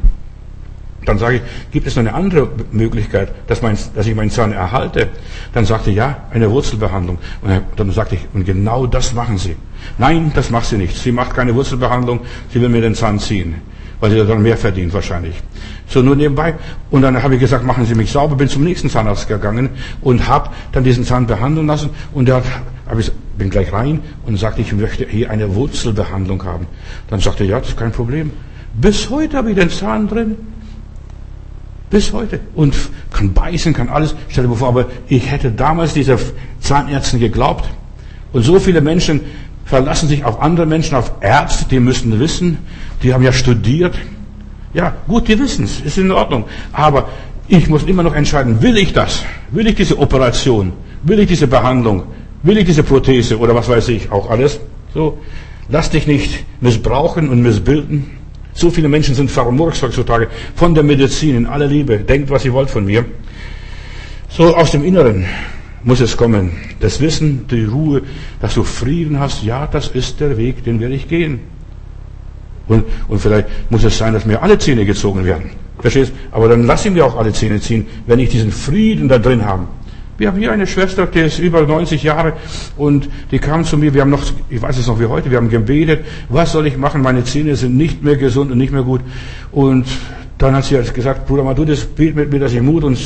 Dann sage ich, gibt es noch eine andere Möglichkeit, dass, mein, dass ich meinen Zahn erhalte? Dann sagte ja, eine Wurzelbehandlung. Und dann sagte ich, und genau das machen Sie. Nein, das macht sie nicht. Sie macht keine Wurzelbehandlung, sie will mir den Zahn ziehen, weil sie dann mehr verdient wahrscheinlich. So nur nebenbei. Und dann habe ich gesagt, machen Sie mich sauber, bin zum nächsten Zahnarzt gegangen und habe dann diesen Zahn behandeln lassen. Und der hat, ich, bin gleich rein und sagte, ich möchte hier eine Wurzelbehandlung haben. Dann sagte er, ja, das ist kein Problem. Bis heute habe ich den Zahn drin. Bis heute. Und kann beißen, kann alles. Stell dir vor, aber ich hätte damals dieser Zahnärzten geglaubt. Und so viele Menschen verlassen sich auf andere Menschen, auf Ärzte, die müssen wissen, die haben ja studiert. Ja, gut, die wissen es, ist in Ordnung. Aber ich muss immer noch entscheiden, will ich das? Will ich diese Operation? Will ich diese Behandlung? Will ich diese Prothese oder was weiß ich auch alles? So, lass dich nicht missbrauchen und missbilden. So viele Menschen sind vermurkst heutzutage von der Medizin in aller Liebe. Denkt, was ihr wollt von mir. So aus dem Inneren muss es kommen. Das Wissen, die Ruhe, dass du Frieden hast. Ja, das ist der Weg, den werde ich gehen. Und, und vielleicht muss es sein, dass mir alle Zähne gezogen werden. Verstehst? Aber dann lass ihn mir auch alle Zähne ziehen, wenn ich diesen Frieden da drin habe. Wir haben hier eine Schwester, die ist über 90 Jahre und die kam zu mir, wir haben noch, ich weiß es noch wie heute, wir haben gebetet, was soll ich machen, meine Zähne sind nicht mehr gesund und nicht mehr gut. Und dann hat sie gesagt, Bruder Madu, das bet mit mir, dass ich Mut und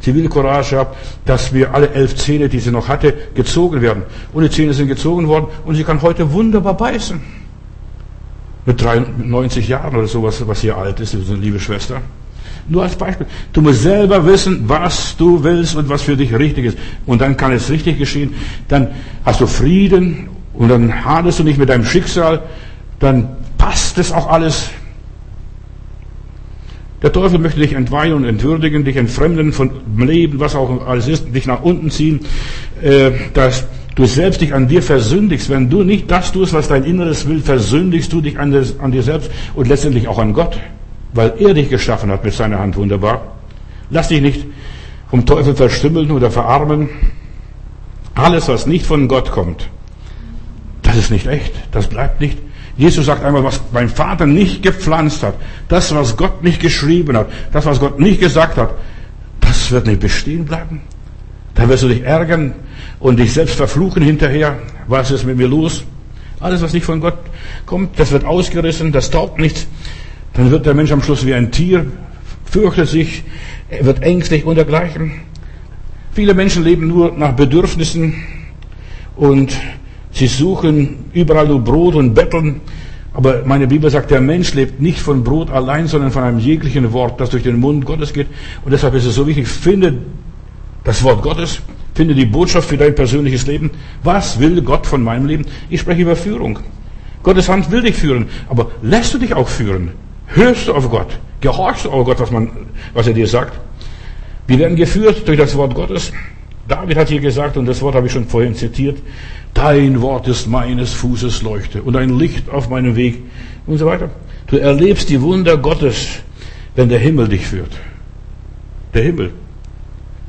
Zivilcourage habe, dass wir alle elf Zähne, die sie noch hatte, gezogen werden. Und die Zähne sind gezogen worden und sie kann heute wunderbar beißen. Mit 93 Jahren oder sowas, was hier alt ist, diese liebe Schwester. Nur als Beispiel. Du musst selber wissen, was du willst und was für dich richtig ist. Und dann kann es richtig geschehen. Dann hast du Frieden und dann hadest du nicht mit deinem Schicksal. Dann passt es auch alles. Der Teufel möchte dich entweihen und entwürdigen, dich entfremden von Leben, was auch alles ist, dich nach unten ziehen, äh, dass du selbst dich an dir versündigst. Wenn du nicht das tust, was dein Inneres will, versündigst du dich an dir selbst und letztendlich auch an Gott weil er dich geschaffen hat mit seiner Hand wunderbar. Lass dich nicht vom Teufel verstümmeln oder verarmen. Alles, was nicht von Gott kommt, das ist nicht echt, das bleibt nicht. Jesus sagt einmal, was mein Vater nicht gepflanzt hat, das, was Gott nicht geschrieben hat, das, was Gott nicht gesagt hat, das wird nicht bestehen bleiben. Da wirst du dich ärgern und dich selbst verfluchen hinterher. Was ist mit mir los? Alles, was nicht von Gott kommt, das wird ausgerissen, das taugt nichts. Dann wird der Mensch am Schluss wie ein Tier, fürchtet sich, wird ängstlich und dergleichen. Viele Menschen leben nur nach Bedürfnissen und sie suchen überall nur Brot und betteln. Aber meine Bibel sagt, der Mensch lebt nicht von Brot allein, sondern von einem jeglichen Wort, das durch den Mund Gottes geht. Und deshalb ist es so wichtig, finde das Wort Gottes, finde die Botschaft für dein persönliches Leben. Was will Gott von meinem Leben? Ich spreche über Führung. Gottes Hand will dich führen, aber lässt du dich auch führen? Hörst du auf Gott? Gehorchst du auf Gott, was, man, was er dir sagt? Wir werden geführt durch das Wort Gottes. David hat hier gesagt, und das Wort habe ich schon vorhin zitiert, dein Wort ist meines Fußes Leuchte und ein Licht auf meinem Weg und so weiter. Du erlebst die Wunder Gottes, wenn der Himmel dich führt. Der Himmel.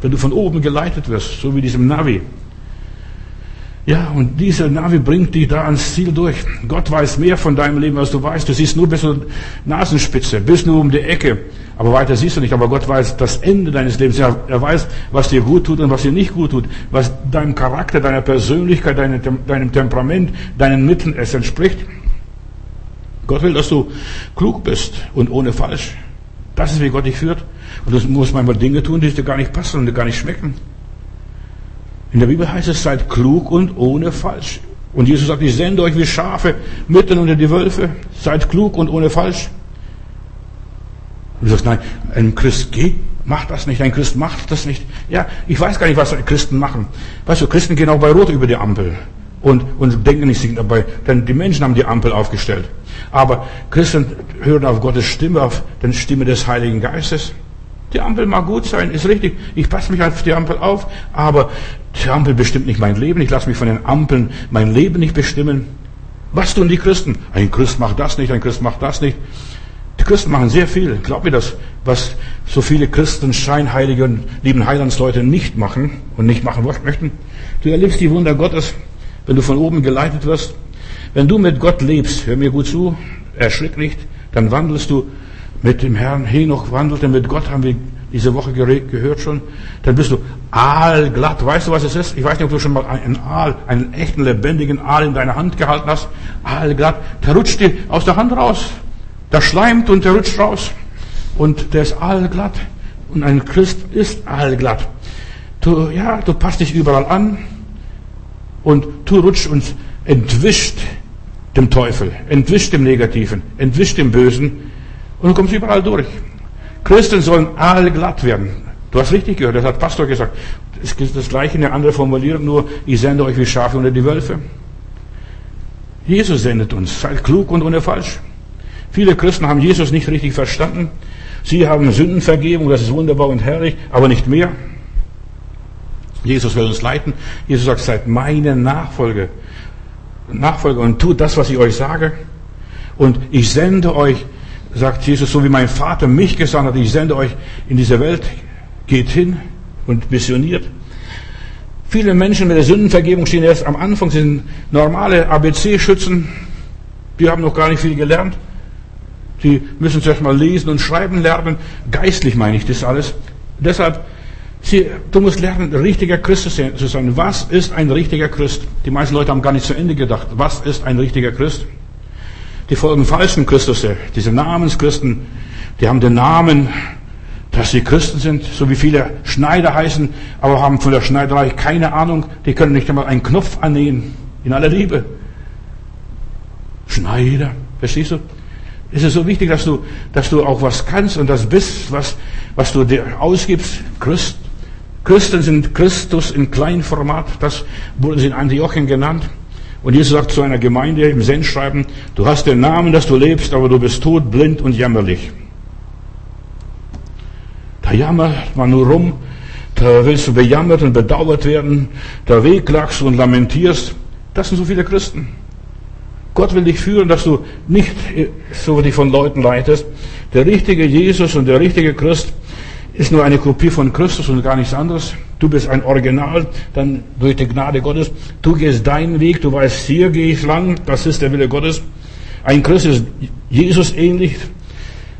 Wenn du von oben geleitet wirst, so wie diesem Navi. Ja, und dieser Navi bringt dich da ans Ziel durch. Gott weiß mehr von deinem Leben, als du weißt. Du siehst nur bis zur Nasenspitze, bis nur um die Ecke. Aber weiter siehst du nicht. Aber Gott weiß das Ende deines Lebens. Er weiß, was dir gut tut und was dir nicht gut tut. Was deinem Charakter, deiner Persönlichkeit, deinem, deinem Temperament, deinen Mitteln es entspricht. Gott will, dass du klug bist und ohne falsch. Das ist, wie Gott dich führt. Und du musst manchmal Dinge tun, die dir gar nicht passen und dir gar nicht schmecken. In der Bibel heißt es, seid klug und ohne falsch. Und Jesus sagt, ich sende euch wie Schafe mitten unter die Wölfe. Seid klug und ohne falsch. Und du sagst, nein, ein Christ geht, macht das nicht, ein Christ macht das nicht. Ja, ich weiß gar nicht, was Christen machen. Weißt du, Christen gehen auch bei Rot über die Ampel und, und denken nicht sich dabei, denn die Menschen haben die Ampel aufgestellt. Aber Christen hören auf Gottes Stimme, auf die Stimme des Heiligen Geistes. Die Ampel mag gut sein, ist richtig. Ich passe mich auf die Ampel auf, aber die Ampel bestimmt nicht mein Leben. Ich lasse mich von den Ampeln mein Leben nicht bestimmen. Was tun die Christen? Ein Christ macht das nicht, ein Christ macht das nicht. Die Christen machen sehr viel. Glaub mir das, was so viele Christen, Scheinheilige und lieben Heilandsleute nicht machen und nicht machen möchten. Du erlebst die Wunder Gottes, wenn du von oben geleitet wirst. Wenn du mit Gott lebst, hör mir gut zu, erschrick nicht, dann wandelst du mit dem Herrn Henoch wandelte mit Gott, haben wir diese Woche gehört schon, dann bist du aalglatt. Weißt du, was es ist? Ich weiß nicht, ob du schon mal einen Aal, einen echten lebendigen Aal in deiner Hand gehalten hast. Aalglatt. Der rutscht dir aus der Hand raus. Der schleimt und der rutscht raus. Und der ist aalglatt. Und ein Christ ist aalglatt. Du, ja, du passt dich überall an. Und du rutschst und entwischt dem Teufel, entwischt dem Negativen, entwischt dem Bösen und du kommst überall durch. Christen sollen allglatt werden. Du hast richtig gehört, das hat Pastor gesagt. Es ist das gleiche, eine andere Formulierung, nur ich sende euch wie Schafe unter die Wölfe. Jesus sendet uns. Seid klug und ohne falsch. Viele Christen haben Jesus nicht richtig verstanden. Sie haben Sündenvergebung, das ist wunderbar und herrlich, aber nicht mehr. Jesus will uns leiten. Jesus sagt, seid meine Nachfolger. Nachfolger und tut das, was ich euch sage. Und ich sende euch, sagt Jesus, so wie mein Vater mich gesandt hat, ich sende euch in diese Welt. Geht hin und missioniert. Viele Menschen mit der Sündenvergebung stehen erst am Anfang, sind normale ABC-Schützen, die haben noch gar nicht viel gelernt. Sie müssen zuerst mal lesen und schreiben lernen. Geistlich meine ich das alles. Deshalb, sie, du musst lernen, richtiger Christ zu sein. Was ist ein richtiger Christ? Die meisten Leute haben gar nicht zu Ende gedacht. Was ist ein richtiger Christ? Die folgen falschen Christusse, diese Namenschristen, die haben den Namen dass sie Christen sind, so wie viele Schneider heißen, aber haben von der Schneiderei keine Ahnung. Die können nicht einmal einen Knopf annähen. In aller Liebe. Schneider, verstehst du? Es ist so wichtig, dass du, dass du auch was kannst und das bist, was, was du dir ausgibst. Christ, Christen sind Christus in Kleinformat. Das wurde sie in Antiochien genannt. Und Jesus sagt zu einer Gemeinde im Sendschreiben, du hast den Namen, dass du lebst, aber du bist tot, blind und jämmerlich. Da jammert man nur rum, da willst du bejammert und bedauert werden, da wehklagst und lamentierst. Das sind so viele Christen. Gott will dich führen, dass du nicht so dich von Leuten leitest. Der richtige Jesus und der richtige Christ ist nur eine Kopie von Christus und gar nichts anderes. Du bist ein Original, dann durch die Gnade Gottes. Du gehst deinen Weg, du weißt, hier gehe ich lang, das ist der Wille Gottes. Ein Christ ist Jesus ähnlich,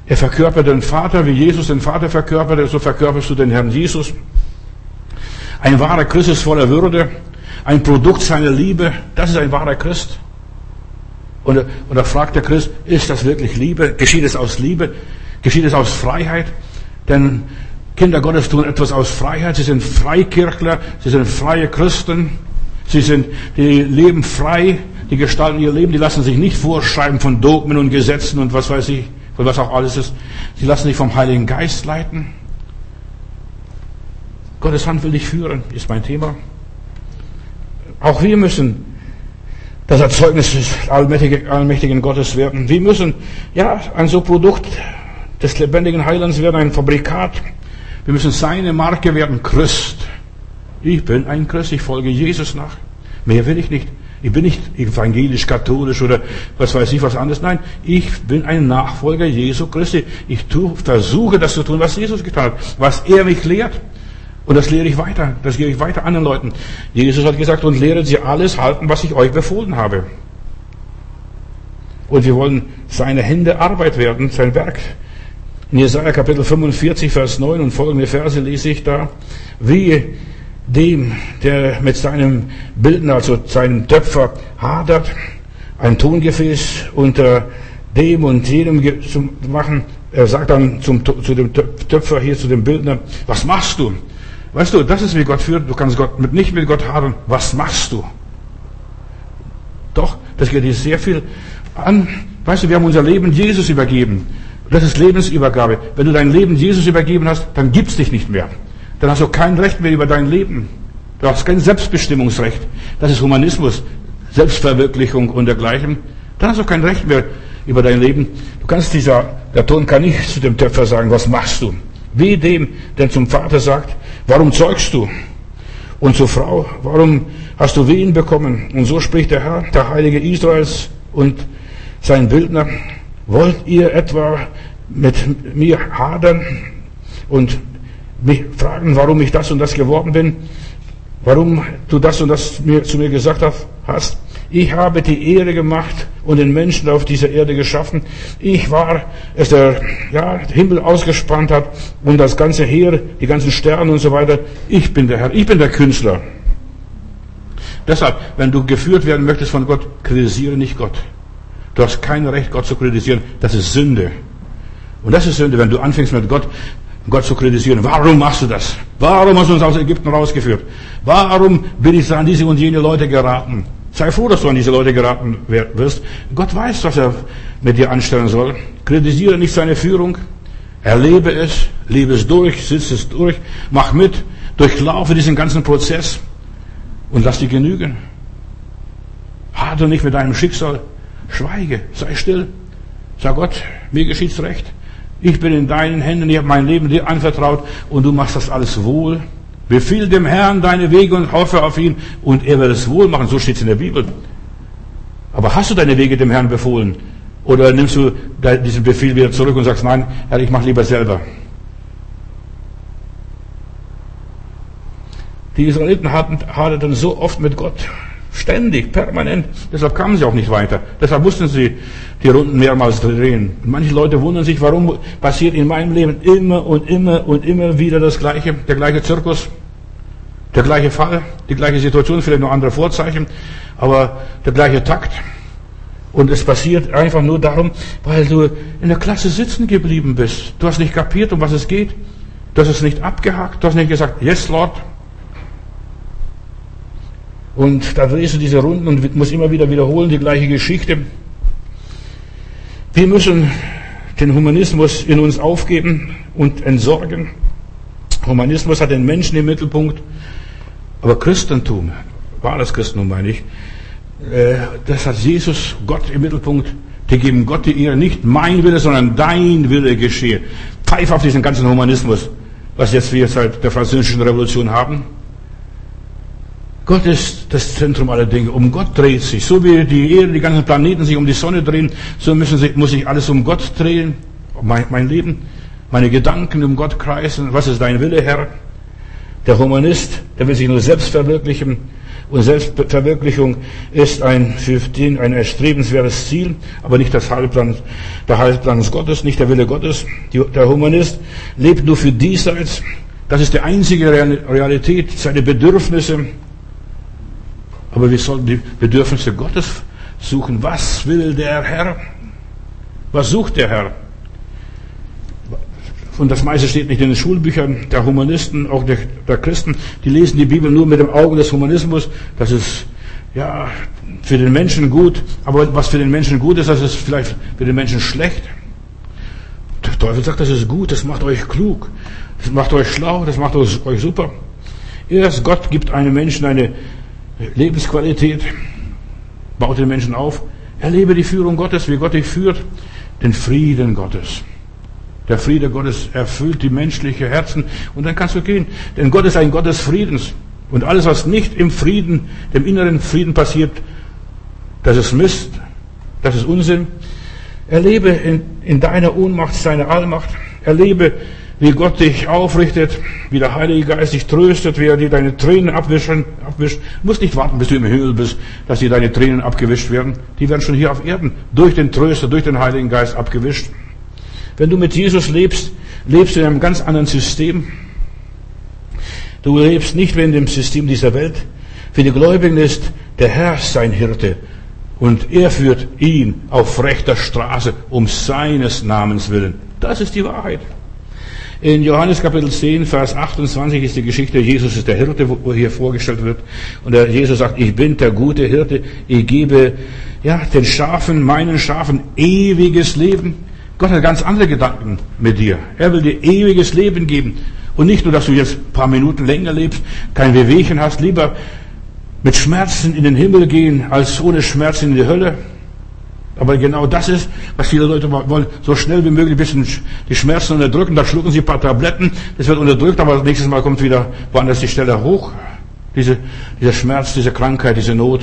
er verkörpert den Vater, wie Jesus den Vater verkörpert, so verkörperst du den Herrn Jesus. Ein wahrer Christ ist voller Würde, ein Produkt seiner Liebe, das ist ein wahrer Christ. Und, und da fragt der Christ, ist das wirklich Liebe? Geschieht es aus Liebe? Geschieht es aus Freiheit? Denn Kinder Gottes tun etwas aus Freiheit. Sie sind Freikirchler, sie sind freie Christen, sie sind, die leben frei, die gestalten ihr Leben, die lassen sich nicht vorschreiben von Dogmen und Gesetzen und was weiß ich und was auch alles ist. Sie lassen sich vom Heiligen Geist leiten. Gottes Hand will dich führen, ist mein Thema. Auch wir müssen das Erzeugnis des allmächtigen, allmächtigen Gottes werden. Wir müssen, ja, ein so Produkt des lebendigen Heilands werden, ein Fabrikat. Wir müssen seine Marke werden, Christ. Ich bin ein Christ, ich folge Jesus nach. Mehr will ich nicht. Ich bin nicht evangelisch, katholisch oder was weiß ich was anderes. Nein, ich bin ein Nachfolger Jesu Christi. Ich tue, versuche das zu tun, was Jesus getan hat, was er mich lehrt. Und das lehre ich weiter. Das gebe ich weiter anderen Leuten. Jesus hat gesagt, und lehret sie alles halten, was ich euch befohlen habe. Und wir wollen seine Hände Arbeit werden, sein Werk. In Jesaja Kapitel 45, Vers 9 und folgende Verse lese ich da. Wie dem, der mit seinem Bildner, also seinem Töpfer hadert, ein Tongefäß unter dem und jedem zu machen. Er sagt dann zum, zu dem Töpfer hier, zu dem Bildner, was machst du? Weißt du, das ist wie Gott führt. Du kannst Gott mit, nicht mit Gott hadern. Was machst du? Doch, das geht dir sehr viel an. Weißt du, wir haben unser Leben Jesus übergeben. Das ist Lebensübergabe. Wenn du dein Leben Jesus übergeben hast, dann gibt's dich nicht mehr dann hast du kein Recht mehr über dein Leben. Du hast kein Selbstbestimmungsrecht. Das ist Humanismus, Selbstverwirklichung und dergleichen. Dann hast du kein Recht mehr über dein Leben. Du kannst dieser, der Ton kann nicht zu dem Töpfer sagen, was machst du? Wie dem, der zum Vater sagt, warum zeugst du? Und zur Frau, warum hast du Wehen bekommen? Und so spricht der Herr, der Heilige Israels und sein Bildner, wollt ihr etwa mit mir hadern und mich fragen, warum ich das und das geworden bin, warum du das und das mir, zu mir gesagt hast. Ich habe die Erde gemacht und den Menschen auf dieser Erde geschaffen. Ich war es, der ja, Himmel ausgespannt hat und das ganze Heer, die ganzen Sterne und so weiter. Ich bin der Herr, ich bin der Künstler. Deshalb, wenn du geführt werden möchtest von Gott, kritisiere nicht Gott. Du hast kein Recht, Gott zu kritisieren. Das ist Sünde. Und das ist Sünde, wenn du anfängst mit Gott Gott zu kritisieren. Warum machst du das? Warum hast du uns aus Ägypten rausgeführt? Warum bin ich an diese und jene Leute geraten? Sei froh, dass du an diese Leute geraten wirst. Gott weiß, was er mit dir anstellen soll. Kritisiere nicht seine Führung. Erlebe es, lebe es durch, sitze es durch, mach mit, durchlaufe diesen ganzen Prozess und lass dich genügen. Hade nicht mit deinem Schicksal, schweige, sei still. Sag Gott, mir geschieht's recht. Ich bin in deinen Händen, ich habe mein Leben dir anvertraut und du machst das alles wohl. Befiehl dem Herrn deine Wege und hoffe auf ihn und er wird es wohl machen. So steht es in der Bibel. Aber hast du deine Wege dem Herrn befohlen? Oder nimmst du diesen Befehl wieder zurück und sagst, nein, Herr, ich mache lieber selber. Die Israeliten hatten so oft mit Gott. Ständig, permanent. Deshalb kamen sie auch nicht weiter. Deshalb mussten sie die Runden mehrmals drehen. Manche Leute wundern sich, warum passiert in meinem Leben immer und immer und immer wieder das Gleiche, der gleiche Zirkus, der gleiche Fall, die gleiche Situation, vielleicht noch andere Vorzeichen, aber der gleiche Takt. Und es passiert einfach nur darum, weil du in der Klasse sitzen geblieben bist. Du hast nicht kapiert, um was es geht. Du hast es nicht abgehakt. Du hast nicht gesagt, yes, Lord, und da drehst du diese Runden und musst immer wieder wiederholen, die gleiche Geschichte. Wir müssen den Humanismus in uns aufgeben und entsorgen. Humanismus hat den Menschen im Mittelpunkt. Aber Christentum, wahres Christentum meine ich, äh, das hat Jesus, Gott im Mittelpunkt. Die geben Gott die Ehre, nicht mein Wille, sondern dein Wille geschehe. Pfeif auf diesen ganzen Humanismus, was jetzt wir seit der französischen Revolution haben. Gott ist das Zentrum aller Dinge. Um Gott dreht sich. So wie die Erde, die ganzen Planeten sich um die Sonne drehen, so müssen sich, muss sich alles um Gott drehen. Mein, mein Leben, meine Gedanken um Gott kreisen. Was ist dein Wille, Herr? Der Humanist, der will sich nur selbst verwirklichen. Und Selbstverwirklichung ist ein, für den ein erstrebenswertes Ziel, aber nicht das Heilplan, der Heilplan Gottes, nicht der Wille Gottes. Der Humanist lebt nur für diesseits. Das ist die einzige Realität, seine Bedürfnisse, aber wir sollten die Bedürfnisse Gottes suchen. Was will der Herr? Was sucht der Herr? Und das meiste steht nicht in den Schulbüchern der Humanisten, auch der, der Christen. Die lesen die Bibel nur mit dem Auge des Humanismus. Das ist, ja, für den Menschen gut. Aber was für den Menschen gut ist, das ist vielleicht für den Menschen schlecht. Der Teufel sagt, das ist gut, das macht euch klug, das macht euch schlau, das macht euch super. Erst Gott gibt einem Menschen eine Lebensqualität, baut den Menschen auf, erlebe die Führung Gottes, wie Gott dich führt, den Frieden Gottes. Der Friede Gottes erfüllt die menschliche Herzen und dann kannst du gehen. Denn Gott ist ein Gott des Friedens. Und alles, was nicht im Frieden, dem inneren Frieden passiert, das ist Mist, das ist Unsinn. Erlebe in, in deiner Ohnmacht seine Allmacht. Erlebe wie Gott dich aufrichtet, wie der Heilige Geist dich tröstet, wie er dir deine Tränen abwischen, abwischt. Du musst nicht warten, bis du im Himmel bist, dass dir deine Tränen abgewischt werden. Die werden schon hier auf Erden durch den Tröster, durch den Heiligen Geist abgewischt. Wenn du mit Jesus lebst, lebst du in einem ganz anderen System. Du lebst nicht mehr in dem System dieser Welt. Für die Gläubigen ist der Herr sein Hirte und er führt ihn auf rechter Straße um seines Namens willen. Das ist die Wahrheit. In Johannes Kapitel 10, Vers 28 ist die Geschichte, Jesus ist der Hirte, wo hier vorgestellt wird. Und der Jesus sagt, ich bin der gute Hirte, ich gebe, ja, den Schafen, meinen Schafen ewiges Leben. Gott hat ganz andere Gedanken mit dir. Er will dir ewiges Leben geben. Und nicht nur, dass du jetzt ein paar Minuten länger lebst, kein Wehwehchen hast, lieber mit Schmerzen in den Himmel gehen, als ohne Schmerzen in die Hölle. Aber genau das ist, was viele Leute wollen, so schnell wie möglich ein bisschen die Schmerzen unterdrücken, da schlucken sie ein paar Tabletten, das wird unterdrückt, aber nächstes Mal kommt wieder woanders die Stelle hoch. Diese, dieser Schmerz, diese Krankheit, diese Not.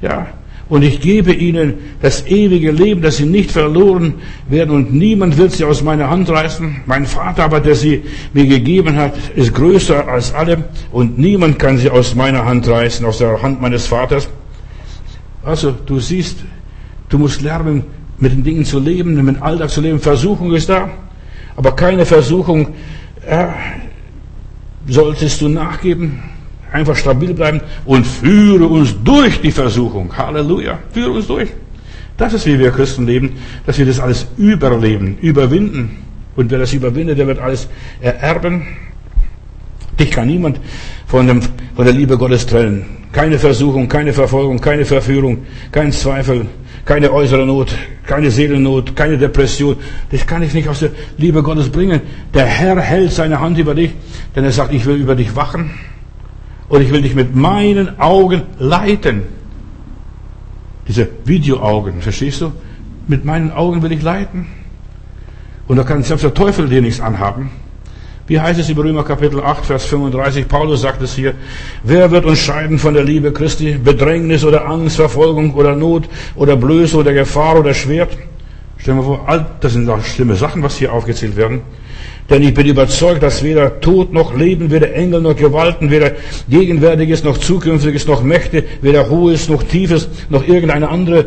Ja. Und ich gebe ihnen das ewige Leben, dass sie nicht verloren werden und niemand wird sie aus meiner Hand reißen. Mein Vater aber, der sie mir gegeben hat, ist größer als alle und niemand kann sie aus meiner Hand reißen, aus der Hand meines Vaters. Also, du siehst, Du musst lernen, mit den Dingen zu leben, mit dem Alltag zu leben. Versuchung ist da, aber keine Versuchung äh, solltest du nachgeben. Einfach stabil bleiben und führe uns durch die Versuchung. Halleluja. Führe uns durch. Das ist, wie wir Christen leben, dass wir das alles überleben, überwinden. Und wer das überwindet, der wird alles ererben. Dich kann niemand von, dem, von der Liebe Gottes trennen. Keine Versuchung, keine Verfolgung, keine Verführung, kein Zweifel, keine äußere Not, keine Seelennot, keine Depression. Das kann ich nicht aus der Liebe Gottes bringen. Der Herr hält seine Hand über dich, denn er sagt, ich will über dich wachen und ich will dich mit meinen Augen leiten. Diese Videoaugen, verstehst du? Mit meinen Augen will ich leiten. Und da kann selbst der Teufel dir nichts anhaben. Wie heißt es im Römer Kapitel 8, Vers 35? Paulus sagt es hier. Wer wird uns scheiden von der Liebe Christi? Bedrängnis oder Angst, Verfolgung oder Not oder Blöße oder Gefahr oder Schwert? Stellen wir vor, das sind doch schlimme Sachen, was hier aufgezählt werden. Denn ich bin überzeugt, dass weder Tod noch Leben, weder Engel noch Gewalten, weder Gegenwärtiges noch Zukünftiges noch Mächte, weder Hohes noch Tiefes noch irgendeine andere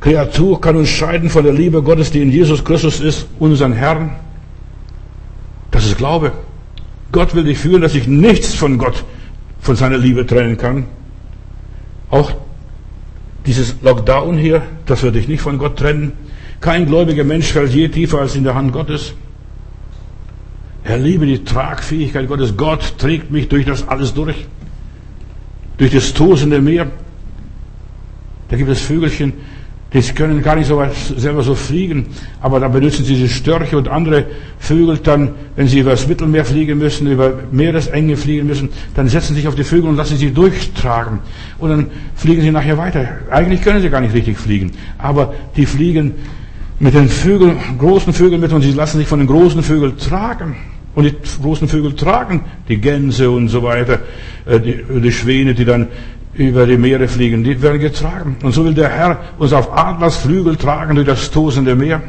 Kreatur kann uns scheiden von der Liebe Gottes, die in Jesus Christus ist, unseren Herrn. Das ist Glaube. Gott will dich fühlen, dass ich nichts von Gott, von seiner Liebe trennen kann. Auch dieses Lockdown hier, das wird dich nicht von Gott trennen. Kein gläubiger Mensch fällt je tiefer als in der Hand Gottes. Er liebe die Tragfähigkeit Gottes. Gott trägt mich durch das alles durch. Durch das tosende Meer. Da gibt es Vögelchen, die können gar nicht so weit selber so fliegen, aber da benutzen sie diese Störche und andere Vögel dann, wenn sie über das Mittelmeer fliegen müssen, über Meeresenge fliegen müssen, dann setzen sie sich auf die Vögel und lassen sie durchtragen. Und dann fliegen sie nachher weiter. Eigentlich können sie gar nicht richtig fliegen, aber die fliegen mit den Vögeln, großen Vögeln mit und sie lassen sich von den großen Vögeln tragen. Und die großen Vögel tragen die Gänse und so weiter, äh, die, die Schwäne, die dann über die Meere fliegen, die werden getragen. Und so will der Herr uns auf Adlers Flügel tragen durch das tosende Meer.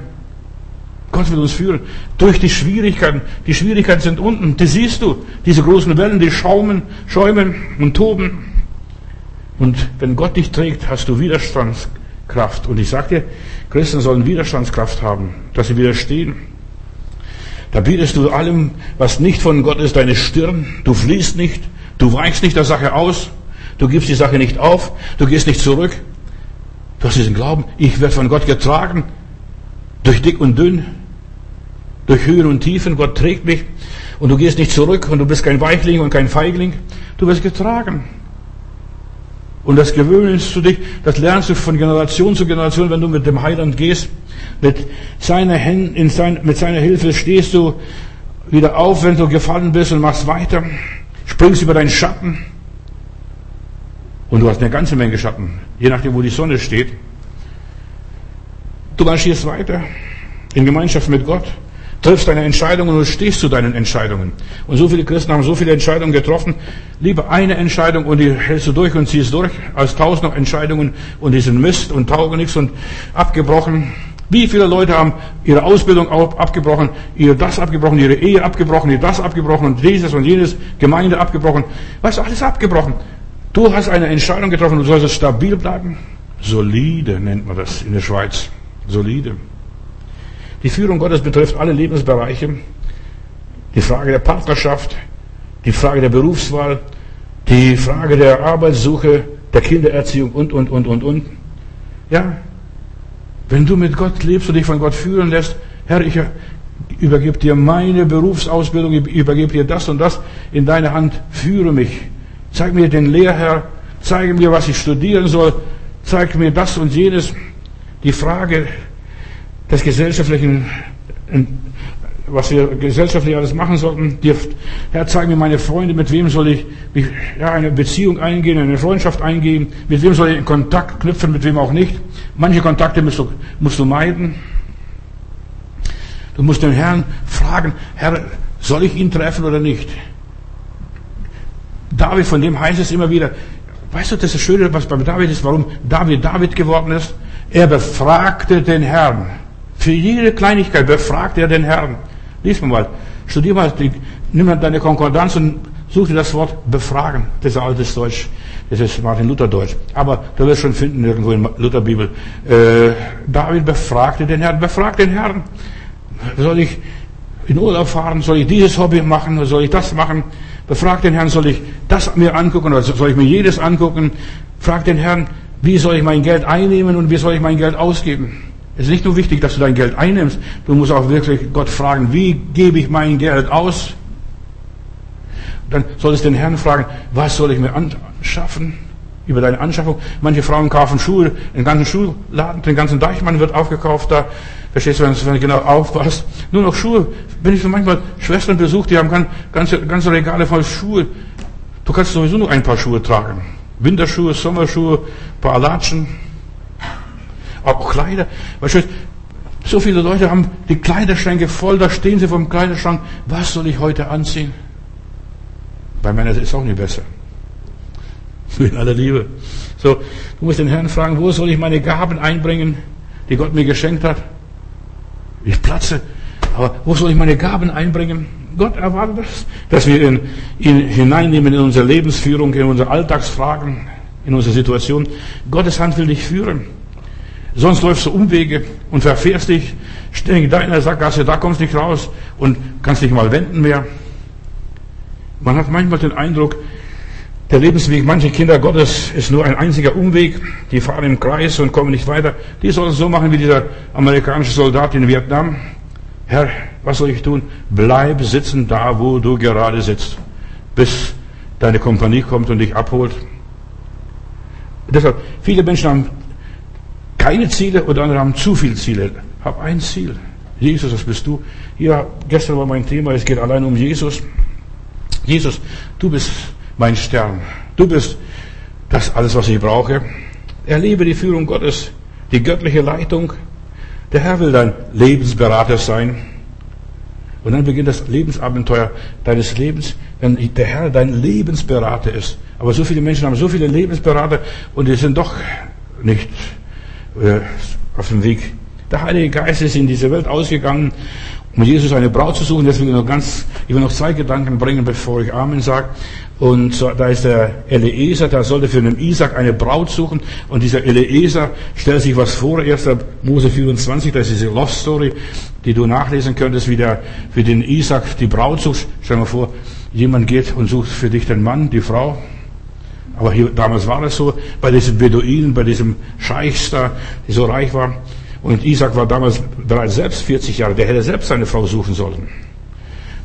Gott will uns führen. Durch die Schwierigkeiten. Die Schwierigkeiten sind unten. Die siehst du. Diese großen Wellen, die schaumen, schäumen und toben. Und wenn Gott dich trägt, hast du Widerstandskraft. Und ich sage dir, Christen sollen Widerstandskraft haben, dass sie widerstehen. Da bietest du allem, was nicht von Gott ist, deine Stirn. Du fließt nicht. Du weichst nicht der Sache aus. Du gibst die Sache nicht auf, du gehst nicht zurück. Du hast diesen Glauben, ich werde von Gott getragen, durch dick und dünn, durch Höhen und Tiefen, Gott trägt mich und du gehst nicht zurück und du bist kein Weichling und kein Feigling, du wirst getragen. Und das gewöhnst du dich, das lernst du von Generation zu Generation, wenn du mit dem Heiland gehst. Mit seiner, Hände, in sein, mit seiner Hilfe stehst du wieder auf, wenn du gefallen bist und machst weiter. Springst über deinen Schatten. Und du hast eine ganze Menge Schatten, je nachdem, wo die Sonne steht. Du marschierst weiter in Gemeinschaft mit Gott, triffst deine Entscheidungen und stehst zu deinen Entscheidungen. Und so viele Christen haben so viele Entscheidungen getroffen. Lieber eine Entscheidung und die hältst du durch und ziehst durch, als tausend noch Entscheidungen und die sind Mist und taugen nichts und abgebrochen. Wie viele Leute haben ihre Ausbildung abgebrochen, ihr das abgebrochen, ihre Ehe abgebrochen, ihr das abgebrochen und dieses und jenes, Gemeinde abgebrochen. Was alles abgebrochen? Du hast eine Entscheidung getroffen, du sollst stabil bleiben. Solide nennt man das in der Schweiz. Solide. Die Führung Gottes betrifft alle Lebensbereiche. Die Frage der Partnerschaft, die Frage der Berufswahl, die Frage der Arbeitssuche, der Kindererziehung und, und, und, und, und. Ja, wenn du mit Gott lebst und dich von Gott führen lässt, Herr, ich übergebe dir meine Berufsausbildung, ich übergebe dir das und das in deine Hand, führe mich. Zeig mir den Lehrherr, zeige mir, was ich studieren soll, zeig mir das und jenes. Die Frage des gesellschaftlichen, was wir gesellschaftlich alles machen sollten. Die, Herr, zeig mir meine Freunde, mit wem soll ich ja, eine Beziehung eingehen, eine Freundschaft eingehen, mit wem soll ich Kontakt knüpfen, mit wem auch nicht. Manche Kontakte musst du, musst du meiden. Du musst den Herrn fragen, Herr, soll ich ihn treffen oder nicht? David, von dem heißt es immer wieder, weißt du, das ist das Schöne, was bei David ist, warum David David geworden ist? Er befragte den Herrn. Für jede Kleinigkeit befragte er den Herrn. Lies mal, studier mal, die, nimm mal deine Konkordanz und such dir das Wort befragen. Das ist altes Deutsch. Das ist Martin Luther Deutsch. Aber du wirst schon finden irgendwo in Luther Bibel. Äh, David befragte den Herrn. Befragt den Herrn. Soll ich in Urlaub fahren? Soll ich dieses Hobby machen? Soll ich das machen? Befrag den Herrn, soll ich das mir angucken oder soll ich mir jedes angucken? Frag den Herrn, wie soll ich mein Geld einnehmen und wie soll ich mein Geld ausgeben? Es ist nicht nur wichtig, dass du dein Geld einnimmst, du musst auch wirklich Gott fragen, wie gebe ich mein Geld aus? Dann solltest du den Herrn fragen, was soll ich mir anschaffen? über deine Anschaffung. Manche Frauen kaufen Schuhe, den ganzen Schuhladen, den ganzen Deichmann wird aufgekauft da. Verstehst du, wenn du genau aufpasst? Nur noch Schuhe. Wenn ich so manchmal Schwestern besuche, die haben ganze, ganze Regale voll Schuhe. Du kannst sowieso nur ein paar Schuhe tragen. Winterschuhe, Sommerschuhe, paar Latschen. Auch Kleider. Weißt du, so viele Leute haben die Kleiderschränke voll, da stehen sie vom Kleiderschrank. Was soll ich heute anziehen? Bei meiner ist es auch nicht besser. Mit aller Liebe. So, du musst den Herrn fragen, wo soll ich meine Gaben einbringen, die Gott mir geschenkt hat? Ich platze. Aber wo soll ich meine Gaben einbringen? Gott erwartet das, dass wir ihn, ihn hineinnehmen in unsere Lebensführung, in unsere Alltagsfragen, in unsere Situation. Gottes Hand will dich führen. Sonst läufst du Umwege und verfährst dich ständig da in der Sackgasse, da kommst du nicht raus und kannst dich mal wenden mehr. Man hat manchmal den Eindruck, der Lebensweg mancher Kinder Gottes ist nur ein einziger Umweg. Die fahren im Kreis und kommen nicht weiter. Die sollen es so machen wie dieser amerikanische Soldat in Vietnam. Herr, was soll ich tun? Bleib sitzen da, wo du gerade sitzt, bis deine Kompanie kommt und dich abholt. Deshalb, viele Menschen haben keine Ziele oder andere haben zu viele Ziele. Hab ein Ziel. Jesus, das bist du. Ja, gestern war mein Thema, es geht allein um Jesus. Jesus, du bist mein Stern. Du bist das alles, was ich brauche. Erlebe die Führung Gottes, die göttliche Leitung. Der Herr will dein Lebensberater sein. Und dann beginnt das Lebensabenteuer deines Lebens, wenn der Herr dein Lebensberater ist. Aber so viele Menschen haben so viele Lebensberater und die sind doch nicht äh, auf dem Weg. Der Heilige Geist ist in diese Welt ausgegangen um Jesus eine Braut zu suchen. Deswegen noch ganz, ich will noch zwei Gedanken bringen, bevor ich Amen sage. Und da ist der Eliezer, der sollte für den Isaac eine Braut suchen. Und dieser Eliezer stellt sich was vor, 1. Mose 24, das ist diese Love Story, die du nachlesen könntest, wie der für den Isaac die Braut sucht. Stell dir mal vor, jemand geht und sucht für dich den Mann, die Frau. Aber hier, damals war es so, bei diesen Beduinen, bei diesem Scheichs da, die so reich war. Und Isaac war damals bereits selbst 40 Jahre, der hätte selbst seine Frau suchen sollen.